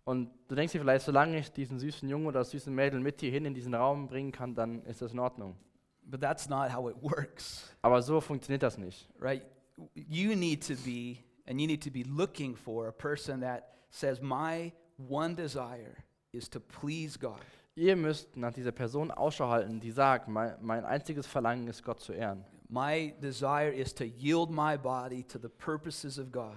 Und du denkst dir vielleicht, solange ich diesen süßen Jungen oder das süße Mädel mit hier hin in diesen Raum bringen kann, dann ist das in Ordnung. But that's not how it works, Aber so funktioniert das nicht. right? You need to be and you need to be looking for a person that says my one desire is to please God. Ihr müsst nach dieser Person Ausschau halten, die sagt, mein, mein einziges Verlangen ist, Gott zu ehren. My desire is to yield my body to the purposes of God.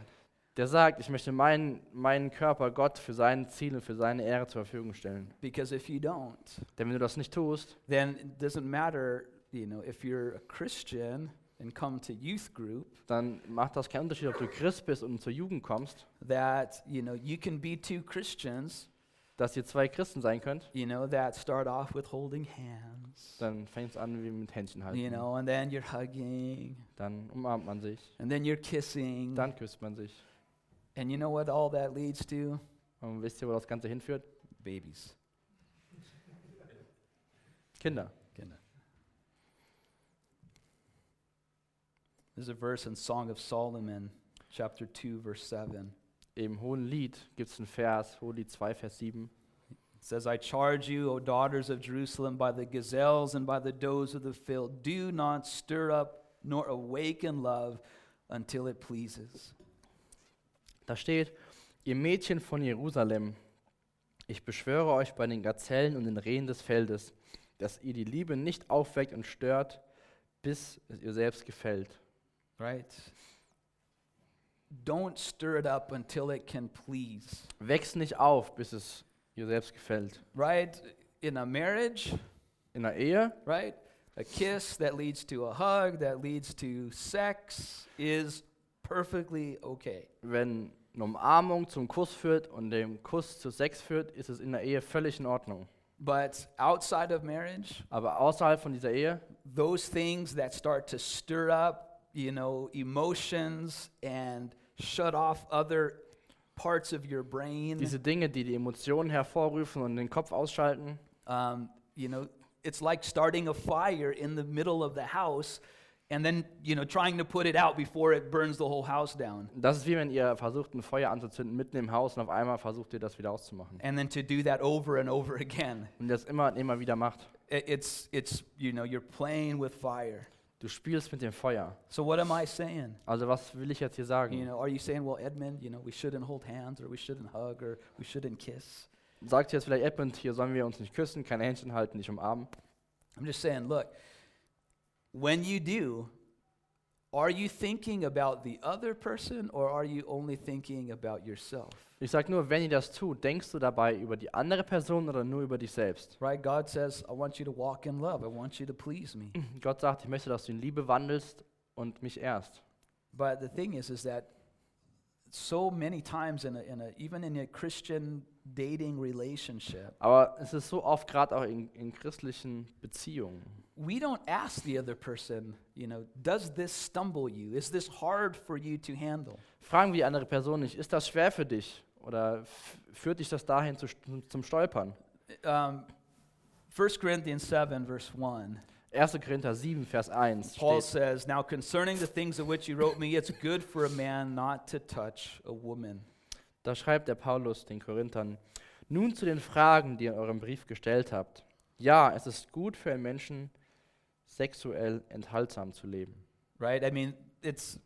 Der sagt, ich möchte meinen, meinen Körper Gott für sein Ziel und für seine Ehre zur Verfügung stellen. Because if you don't, Denn wenn du das nicht tust, then it doesn't matter, you know, if you're a Christian and come to youth group dann macht das keinen Unterschied, ob du Christ bist und zur Jugend kommst, that you know you can be two Christians, dass ihr zwei Christen sein könnt, you know, that start off with holding hands, dann fängt es an wie mit Händchen halten. you know, and then you're hugging, Dann umarmt man sich, and then you're kissing, dann küsst man sich. And you know what all that leads to? Und wisst ihr, wo das Ganze hinführt? Babies. Kinder. Kinder. There's a verse in Song of Solomon, chapter 2, verse 7. Im Hohen Lied gibt es einen Vers, Hohelied 2, Vers 7. It says, I charge you, O daughters of Jerusalem, by the gazelles and by the does of the field, do not stir up nor awaken love until it pleases. Da steht, ihr Mädchen von Jerusalem, ich beschwöre euch bei den Gazellen und den Rehen des Feldes, dass ihr die Liebe nicht aufweckt und stört, bis es ihr selbst gefällt. Right? Don't stir it up until it can please. Wächst nicht auf, bis es ihr selbst gefällt. Right? In a marriage, In der Ehe, right? A kiss that leads to a hug, that leads to sex, is perfectly okay. wenn eine Umarmung zum Kuss führt und dem Kuss zu Sex führt, ist es in der Ehe völlig in Ordnung. But outside of marriage, Aber außerhalb von dieser Ehe, those things that start to stir up, you know, emotions and shut off other parts of your brain, diese Dinge, die die Emotionen hervorrufen und den Kopf ausschalten, um, you know, it's like starting a fire in the middle of the house and then, you know, trying to put it out before it burns the whole house down. das ist wie wenn ihr versucht, ein Feuer anzuzünden mitten im Haus und auf einmal versucht ihr das wieder auszumachen. And then to do that over and over again. Und das immer und immer wieder macht. It's, it's, you know, you're playing with fire. Du spielst mit dem Feuer. So what am I saying? Also was will ich jetzt hier You sagen? know, are you saying, well, Edmund, you know, we shouldn't hold hands or we shouldn't hug or we shouldn't kiss? Sagt jetzt vielleicht Edmund, hier sollen wir uns nicht küssen, keine Händchen halten, nicht umarmen. I'm just saying, look, when you do, are you thinking about the other person or are you only thinking about yourself? Ich sage nur, wenn ihr das tut, denkst du dabei über die andere Person oder nur über dich selbst? Right? God says, I want you to walk in love. I want you to please me. Gott sagt, ich möchte, dass du in Liebe wandelst und mich ehrst. But the thing is, is that so many times in a, in a even in a Christian dating relationship, Aber es ist so oft gerade auch in, in christlichen Beziehungen. We don't ask the other person, you know, does this stumble you? Is this hard for you to handle? Fragen wir die andere Person nicht, ist das schwer für dich? Oder führt dich das dahin zu, zum Stolpern? Um, 1 Corinthians 7, verse 1. 1. Korinther 7, Vers 1 Paul steht, says, Now concerning the things of which you wrote me, it's good for a man not to touch a woman. da schreibt der Paulus den Korinthern, nun zu den Fragen, die ihr in eurem Brief gestellt habt. Ja, es ist gut für einen Menschen, sexuell enthaltsam zu leben. Right? I mean, it's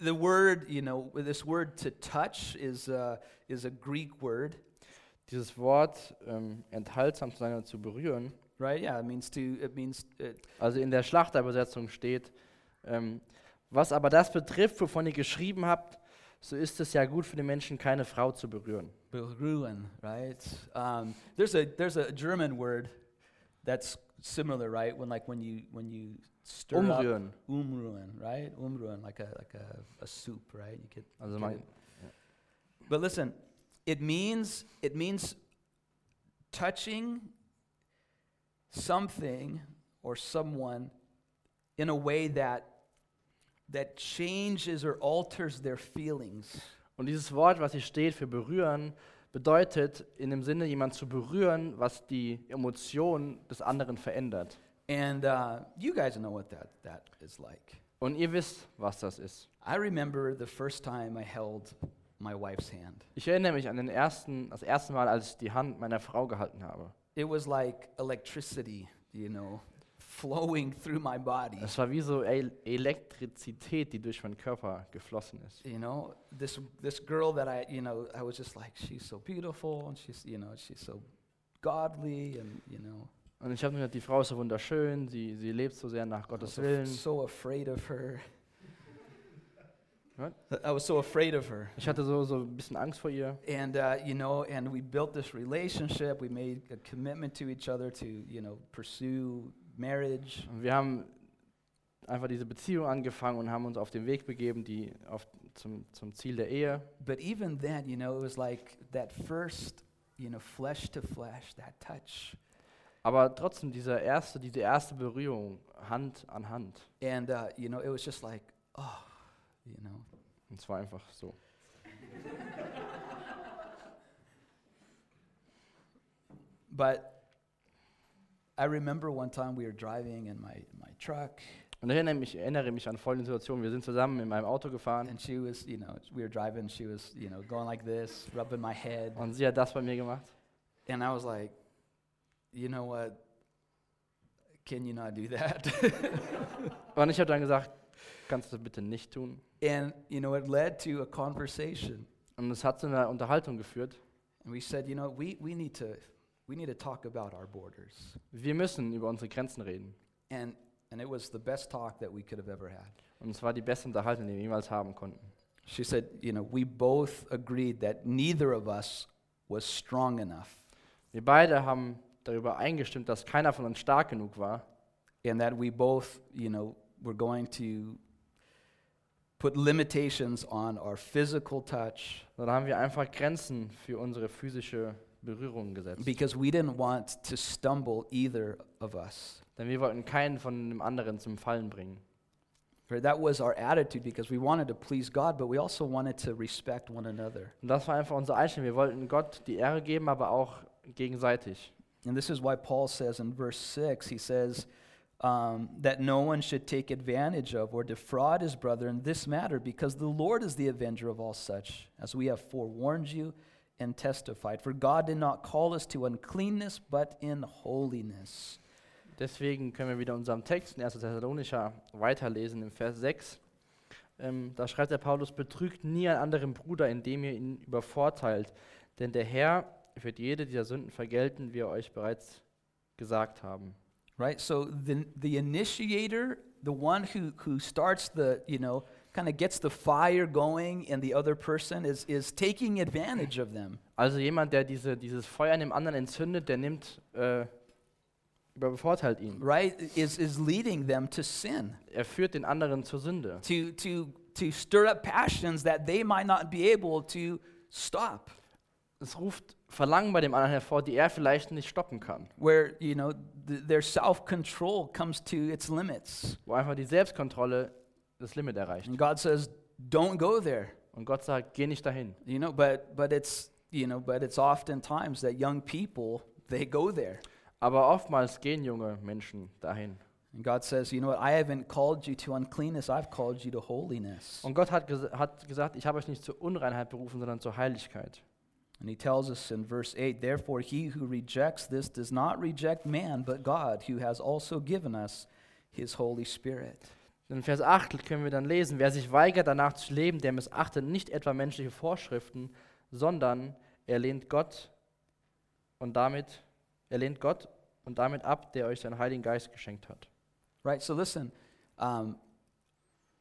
the word, you know, this word to touch is, uh, is a Greek word, Dieses Wort ähm, enthaltsam zu sein und zu berühren, right? Yeah, it means to, it means, uh, also in der Schlachterübersetzung steht, ähm, was aber das betrifft, wovon ihr geschrieben habt, so ist es ja gut für den Menschen, keine Frau zu berühren. berühren, right? Um, there's, a, there's a German word that's similar, right? When, like, when you, when you stir up, Umrühren. umrühren, right? Umrühren, like a, like a, a soup, right? You could, Also get it. But listen, it means it means touching something or someone in a way that that changes or alters their feelings. Und dieses Wort, was hier steht für berühren, bedeutet in dem Sinne, jemand zu berühren, was die Emotionen des anderen verändert. And uh, you guys know what that, that is like. Und ihr wisst, was das ist. I remember the first time I held my wife's hand. Ich erinnere mich an den ersten, das erste Mal, als ich die Hand meiner Frau gehalten habe. It was like electricity, you know, flowing through my body. Es war wie so El Elektrizität, die durch meinen Körper geflossen ist. you know this this girl that i you know i was just like she's so beautiful and she's you know she's so godly and you know Und ich habe mir gedacht, die Frau ist so wunderschön, sie, sie lebt so sehr nach I was Gottes so, Willen. so afraid of her What? i was so afraid of her Ich hatte so, so ein bisschen Angst vor ihr. and uh, you know and we built this relationship we made a commitment to each other to you know pursue marriage Und wir haben einfach diese Beziehung angefangen und haben uns auf den Weg begeben, die auf, zum, zum Ziel der Ehe. but even then you know it was like that first you know flesh to flesh that touch Aber trotzdem dieser erste, diese erste Berührung, Hand an Hand. and uh, you know it was just like oh you know Und es war einfach so. But I remember one time we were driving in my, my truck, Und ich erinnere mich, erinnere mich an folgende Situation. Wir sind zusammen in meinem Auto gefahren and she was, you know, we were driving, she was, you know, going like this, rubbing my head. und sie hat das bei mir gemacht. And I was like, you know what? Can you not do that? Und ich habe dann gesagt, kannst du das bitte nicht tun? and, you know, it led to a conversation. Und es hat zu einer Unterhaltung geführt. And we said, you know, we, we, need to, we need to talk about our borders. Wir müssen über unsere Grenzen reden. And, and it was the best talk that we could have ever had. Und es war die beste Unterhaltung, die wir jemals haben konnten. She said, you know, we both agreed that neither of us was strong enough Wir beide haben darüber eingestimmt, dass keiner von uns stark genug war and that we both, you know, were going to put limitations on our physical touch sondern haben wir einfach Grenzen für unsere physische Berührung gesetzt. because we didn't want to stumble either of us. Denn wir wollten keinen von dem anderen zum Fallen bringen. That was our attitude because we wanted to please God, but we also wanted to respect one another. Und das war einfach unsere Einstellung. Wir wollten Gott die Ehre geben, aber auch gegenseitig. And this is why Paul says in verse 6, he says um, that no one should take advantage of or defraud his brother in this matter, because the Lord is the avenger of all such, as we have forewarned you and testified. For God did not call us to uncleanness, but in holiness. Deswegen können wir wieder unserem Text in 1. Thessalonicher weiterlesen im Vers 6. Ähm, da schreibt der Paulus, betrügt nie einen anderen Bruder, indem ihr ihn übervorteilt. Denn der Herr wird jede dieser Sünden vergelten, wie wir euch bereits gesagt haben. Right? So the, the initiator, the one who, who starts the, you know, kind of gets the fire going in the other person is, is taking advantage of them. Also jemand, der diese, dieses Feuer in dem anderen entzündet, der nimmt, äh, übervorteilt ihn. right is is leading them to sin Er führt den anderen zur Sünde. to to to stir up passions that they might not be able to stop. Es ruft Verlangen bei dem anderen hervor, die er vielleicht nicht stoppen kann. Where, you know, th- their self control comes to its limits. Wo einfach die Selbstkontrolle das Limit erreicht. And God says, don't go there. Und Gott sagt, geh nicht dahin. You know, but, but it's, you know, but it's oftentimes that young people, they go there. Aber oftmals gehen junge Menschen dahin. And God says, you know what? I haven't called you to uncleanness, I've called you to holiness. Und Gott hat, ges hat gesagt, ich habe euch nicht zur Unreinheit berufen, sondern zur Heiligkeit. And he tells us in verse 8, therefore he who rejects this does not reject man, but God, who has also given us his Holy Spirit. In Vers 8 können wir dann lesen, wer sich weigert, danach zu leben, der missachtet nicht etwa menschliche Vorschriften, sondern er lehnt Gott und damit, er lehnt Gott und damit ab, der euch seinen Heiligen Geist geschenkt hat. Right? So listen, um,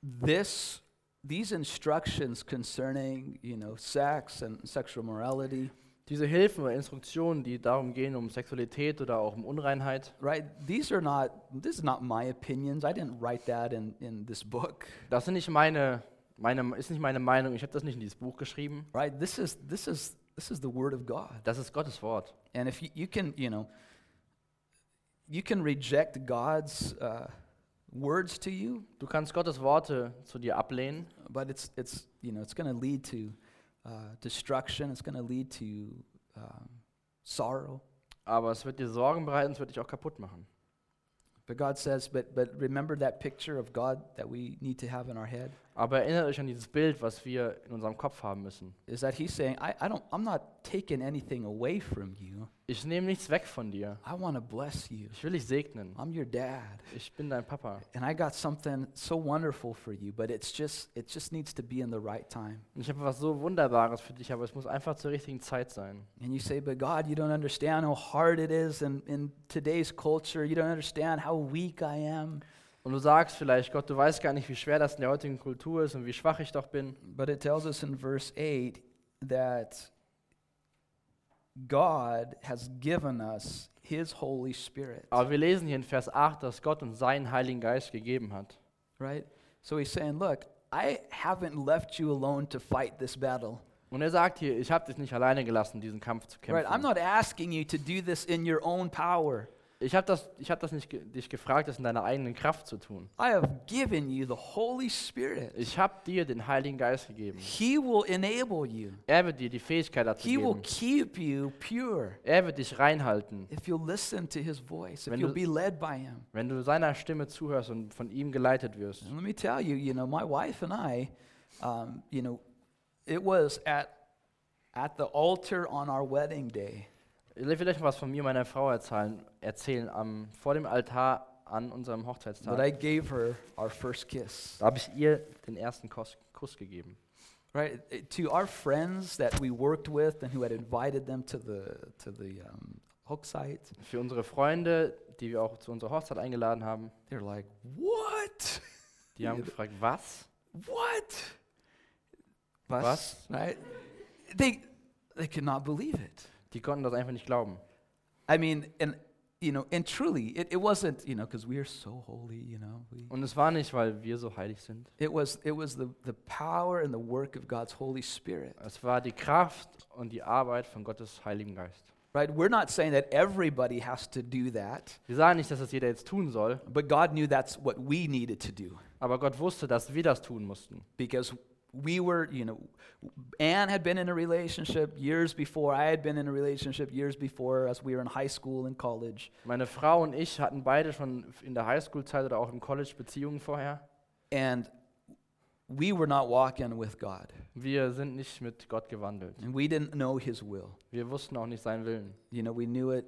this, these instructions concerning, you know, sex and sexual morality, Diese Hilfen oder Instruktionen, die darum gehen, um Sexualität oder auch um Unreinheit, right? These are not, this is not my opinions. I didn't write that in, in this book, das sind nicht meine, meine, ist nicht meine Meinung, ich habe das nicht in dieses Buch geschrieben. right? This is, this is, this is the word of God. Das ist Gottes Wort. And if you, you can, you know, you can reject God's uh, words to you, Du kannst Gottes Worte zu dir ablehnen, but it's, it's you know, it's going to lead to uh, destruction. It's going to lead to um, sorrow. aber es wird dir Sorgen bereiten, es wird dich auch kaputt machen. But God says, but, but remember that picture of God that we need to have in our head? Aber erinnert euch an dieses Bild, was wir in unserem Kopf haben müssen. Is that He's saying, I, I don't, I'm not taking anything away from you. Ich nehme nichts weg von dir. I want to bless you. Ich will dich segnen. I'm your dad. Ich bin dein Papa. And I got something so wonderful for you, but it's just, it just needs to be in the right time. Und ich habe was so Wunderbares für dich, aber es muss einfach zur richtigen Zeit sein. And you say, but God, you don't understand how hard it is in, in today's culture. You don't understand how weak I am. Und du sagst vielleicht, Gott, du weißt gar nicht, wie schwer das in der heutigen Kultur ist und wie schwach ich doch bin. But it tells us in verse 8 that God has given us his Holy Spirit. Aber wir lesen hier in Vers 8, dass Gott uns seinen Heiligen Geist gegeben hat. Right? So he's saying, look, I haven't left you alone to fight this battle. Und er sagt hier, ich habe dich nicht alleine gelassen, diesen Kampf zu Right? I'm kämpfen. not asking you to do this in your own power. Ich habe das, ich hab das nicht dich gefragt, das in deiner eigenen Kraft zu tun. I have given you the Holy Spirit. Ich habe dir den Heiligen Geist gegeben. He will enable you. Er wird dir die Fähigkeit dazu He will geben. keep you pure Er wird dich reinhalten, if you'll listen to his voice, if Wenn you'll du- be led by him. wenn du seiner Stimme zuhörst und von ihm geleitet wirst. And let me tell you, you know, my wife and I, um, you know, it was at at the altar on our wedding day Ich will vielleicht was von mir und meiner Frau erzählen, erzählen am, vor dem Altar an unserem that I Hochzeitstag. gave her our first kiss. Da habe ich ihr den ersten Kuss, Kuss gegeben. Right to our friends that we worked with and who had invited them to the to the um, hook site, Für unsere Freunde, die wir auch zu unserer Hochzeit eingeladen haben, they're like, "What? die haben gefragt, was? What? Was? Right? They they could not believe it. Die konnten das einfach nicht glauben. I mean, and you know, and truly, it, it wasn't, you know, because we are so holy, you know. We, Und es war nicht, weil wir so heilig sind. it was it was the, the power and the work of God's Holy Spirit. Es war die Kraft und die Arbeit von Gottes Heiligen Geist. Right? We're not saying that everybody has to do that, Wir sagen nicht, dass das jeder jetzt tun soll, but God knew that's what we needed to do aber Gott wusste, dass wir das tun mussten. because we were, you know, Anne had been in a relationship years before. I had been in a relationship years before as we were in high school and college. Meine Frau und ich hatten beide schon in der Highschool-Zeit oder auch im College Beziehungen vorher. And we were not walking with God. Wir sind nicht mit Gott gewandelt. And we didn't know his will. Wir wussten auch nicht seinen Willen. You know, we knew it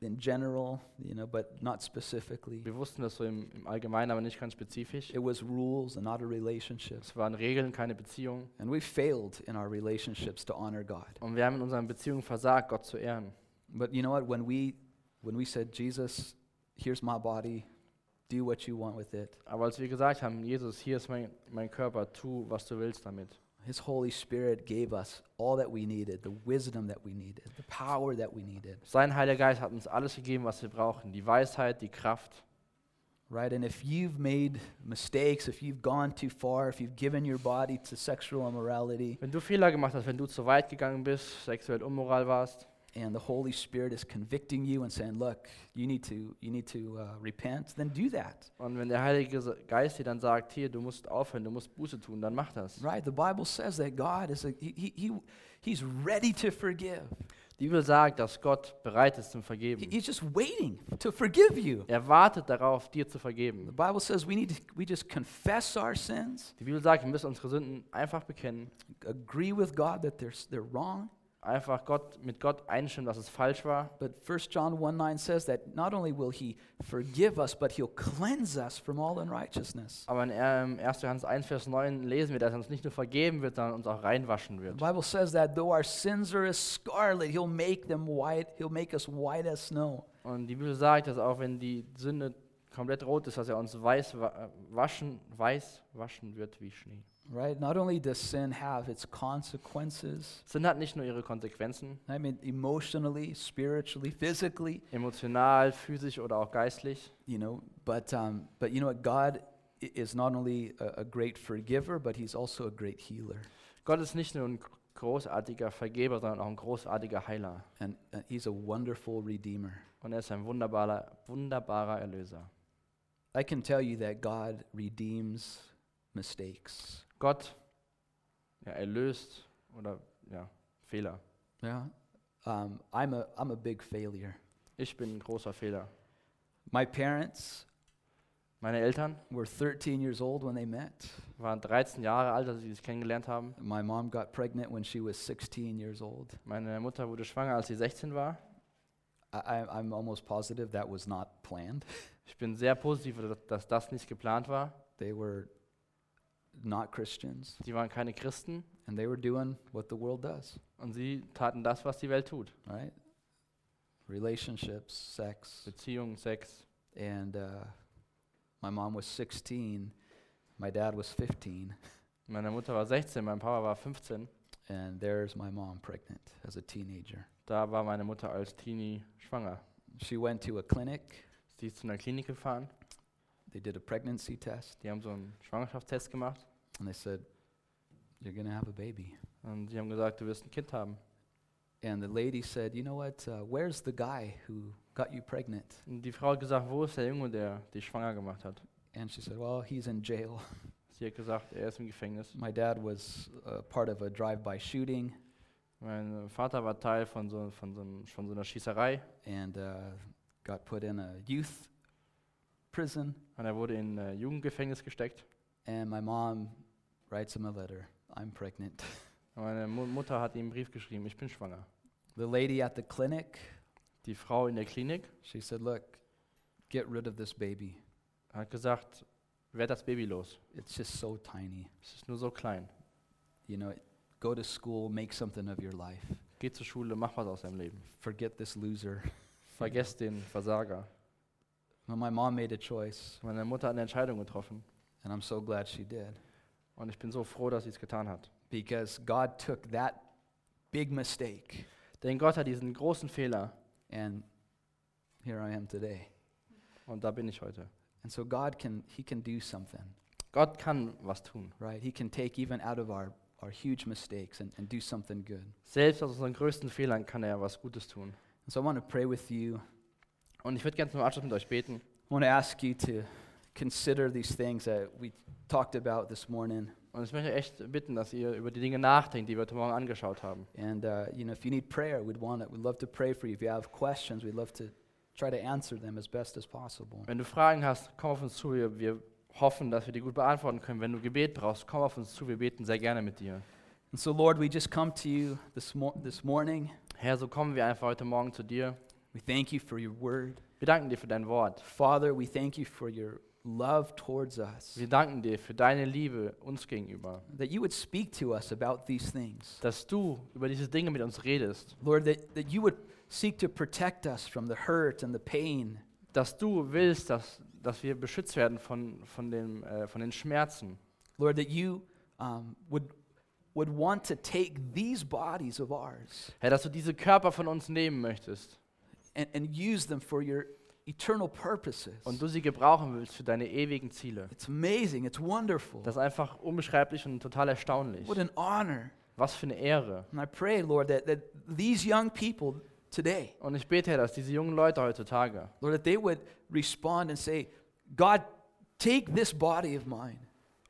in general, you know, but not specifically. Wir wussten das so im, im Allgemeinen, aber nicht ganz spezifisch. It was rules and not a relationship. Es waren Regeln, keine Beziehungen. And we failed in our relationships to honor God. Und wir haben in unseren Beziehungen versagt, Gott zu ehren. But you know what? When we when we said, Jesus, here's my body, do what you want with it, Aber als wir gesagt haben, Jesus, hier ist mein, mein Körper, tu, was du willst damit. His Holy Spirit gave us all that we needed, the wisdom that we needed, the power that we needed. Sein Heiliger Geist hat uns alles gegeben, was wir brauchen. Die Weisheit, die Kraft. right? And if you've made mistakes, if you've gone too far, if you've given your body to sexual immorality, Wenn du Fehler gemacht hast, wenn du zu weit gegangen bist, sexuell unmoral warst and the Holy Spirit is convicting you and saying, "Look, you need to you need to uh, repent," then do that. und wenn der Heilige Geist dir dann sagt, hier, du musst aufhören, du musst Buße tun, dann mach das. Right? The Bible says that God is a, he, he, he he's ready to forgive. Die Bibel sagt, dass Gott bereit ist zum He- Vergeben. He's just waiting to forgive you. Er wartet darauf, dir zu vergeben. The. Bible says we need to we just confess our sins, Die Bibel sagt, wir müssen unsere Sünden einfach bekennen, agree with God that they're they're wrong. Einfach Gott, mit Gott einstimmen, dass es falsch war. But 1 John 1 9 says that not only will he forgive us, but he'll cleanse us from all unrighteousness. Aber in ähm, 1. Johannes 1, Vers 9 lesen wir, dass er uns nicht nur vergeben wird, sondern uns auch reinwaschen The wird. Bible says that though our sins are as scarlet, he'll make them white, he'll make us white as snow. Und die Bibel sagt, dass auch wenn die Sünde komplett rot ist, dass er uns weiß wa- waschen, weiß waschen wird wie Schnee. Right? Not only does sin have its consequences, Sinn hat nicht nur ihre Konsequenzen, I mean emotionally, spiritually, physically, emotional, physisch oder auch geistlich, you know, but um, but you know what God is not only a, a great forgiver, but he's also a great healer. Gott ist nicht nur ein großartiger Vergeber, sondern auch ein großartiger Heiler. And uh, he's a wonderful redeemer. Und er ist ein wunderbarer, wunderbarer Erlöser. I can tell you that God redeems mistakes. Gott ja, erlöst oder ja, Fehler. Yeah. Um, I'm a I'm a big failure. Ich bin ein großer Fehler. My parents Meine Eltern were 13 years old when they met. waren 13 Jahre alt, als sie sich kennengelernt haben. My mom got pregnant when she was 16 years old. Meine Mutter wurde schwanger, als sie 16 war. I, I'm almost positive that was not planned. Ich bin sehr positiv, dass- dass das nicht geplant war. They were not Christians, Sie waren keine Christen and they were doing what the world does, und sie taten das, was die Welt tut. right? Relationships, sex, Beziehung, Sex. and uh, my mom was 16, my dad was 15, Meine Mutter war 16, mein Papa war 15. and there's my mom pregnant as a teenager. Da war meine Mutter als Teenie schwanger. She went to a clinic. Sie ist zu einer Klinik gefahren. They did a pregnancy test, Die haben so einen Schwangerschaftstest gemacht. And they said, "You're gonna have a baby." Und sie haben gesagt, du wirst ein Kind haben. And the lady said, "You know what? Uh, where's the guy who got you pregnant?" Und die Frau hat gesagt, wo ist der Junge, der dich schwanger gemacht hat? And she said, "Well, he's in jail." Sie hat gesagt, er ist im Gefängnis. My dad was uh, part of a drive-by shooting Mein Vater war Teil von so, von so, von so einer Schießerei and uh, got put in a youth prison. und er wurde in ein Jugendgefängnis gesteckt. And my mom writes him a letter. I'm pregnant. Meine Mu Mutter hat ihm einen Brief geschrieben, ich bin schwanger. The lady at the clinic, Die Frau in der Klinik she said, "Look, get rid of this baby. hat gesagt, werd das Baby los. It's just so tiny. Es ist nur so klein. You know, go to school, make something of your life. Geh zur Schule, mach was aus deinem Leben. Forget this loser." Vergesst den Versager. Well, my mom made a choice, Meine Mutter hat eine Entscheidung getroffen. and I'm so glad she did. Und ich bin so froh, dass sie es getan hat. Because God took that big mistake, Denn Gott hat diesen großen Fehler and here I am today. und da bin ich heute. And so God can He can do something, Gott kann was tun. right? He can take even out of our, our huge mistakes and, and do something good. Selbst aus unseren größten Fehlern kann er was Gutes tun. And so I want to pray with you. Und ich würde gerne zum Abschluss mit euch beten. I want to ask you to consider these things that we talked about this morning. Und ich möchte echt bitten, dass ihr über die Dinge nachdenkt, die wir heute Morgen angeschaut haben. And uh, you know, if you need prayer, we'd want it. We'd love to pray for you. If you have questions, we'd love to try to answer them as best as possible. Wenn du Fragen hast, komm auf uns zu. Wir, wir hoffen, dass wir die gut beantworten können. Wenn du Gebet brauchst, komm auf uns zu. Wir beten sehr gerne mit dir. And so, Lord, we just come to you this, mo- this morning. Herr, so kommen wir einfach heute Morgen zu dir. We thank you for your word. Wir danken dir für dein Wort. Father, we thank you for your love towards us. Wir danken dir für deine Liebe uns gegenüber. That you would speak to us about these things. Dass du über diese Dinge mit uns redest. Lord, that, that you would seek to protect us from the hurt and the pain. Dass du willst, dass, dass wir beschützt werden von, von, dem, äh, von den Schmerzen. Lord, that you um, would, would want to take these bodies of ours Herr, dass du diese Körper von uns nehmen möchtest and, and use them for your eternal purposes. und du sie gebrauchen willst für deine ewigen Ziele. It's amazing. It's wonderful. Das ist einfach unbeschreiblich und total erstaunlich. What an honor. Was für eine Ehre. And I pray, Lord, that, that these young people today, Und ich bete, Herr, dass diese jungen Leute heutzutage, Lord, that they would respond and say, God, take this body of mine.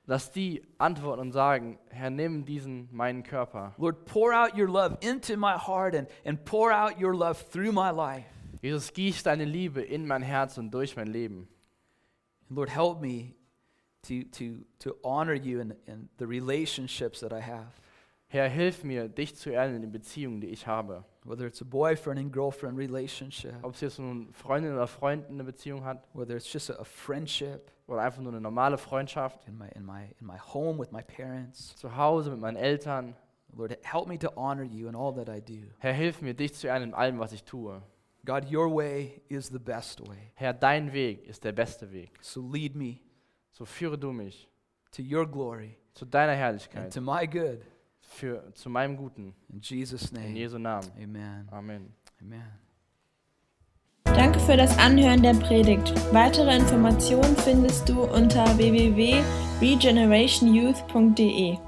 dass die antworten und sagen, Herr, nimm diesen meinen Körper. Lord, pour out your love into my heart and, and pour out your love through my life. Jesus, gieß deine Liebe in mein Herz und durch mein Leben. Lord, help me to, to, to honor you in, in the relationships that I have, Herr, hilf mir, dich zu ehren in den Beziehungen, die ich habe. whether it's a boyfriend and girlfriend relationship, Ob es jetzt nun Freundin oder Freund eine Beziehung hat whether it's just a, a friendship oder einfach nur eine normale Freundschaft. in my, in, my, in my home with my parents. Zu Hause mit meinen Eltern. Lord, help me to honor you in all that I do. Herr, hilf mir, dich zu ehren in allem, was ich tue. God, your way is the best way. Herr, dein Weg ist der beste Weg. So lead me So führe du mich to your glory zu deiner and Herrlichkeit, to my good. für, zu meinem Guten. In Jesus' In name. Jesu Namen. Amen. Amen. Amen. Danke für das Anhören der Predigt. Weitere Informationen findest du unter www.regenerationyouth.de.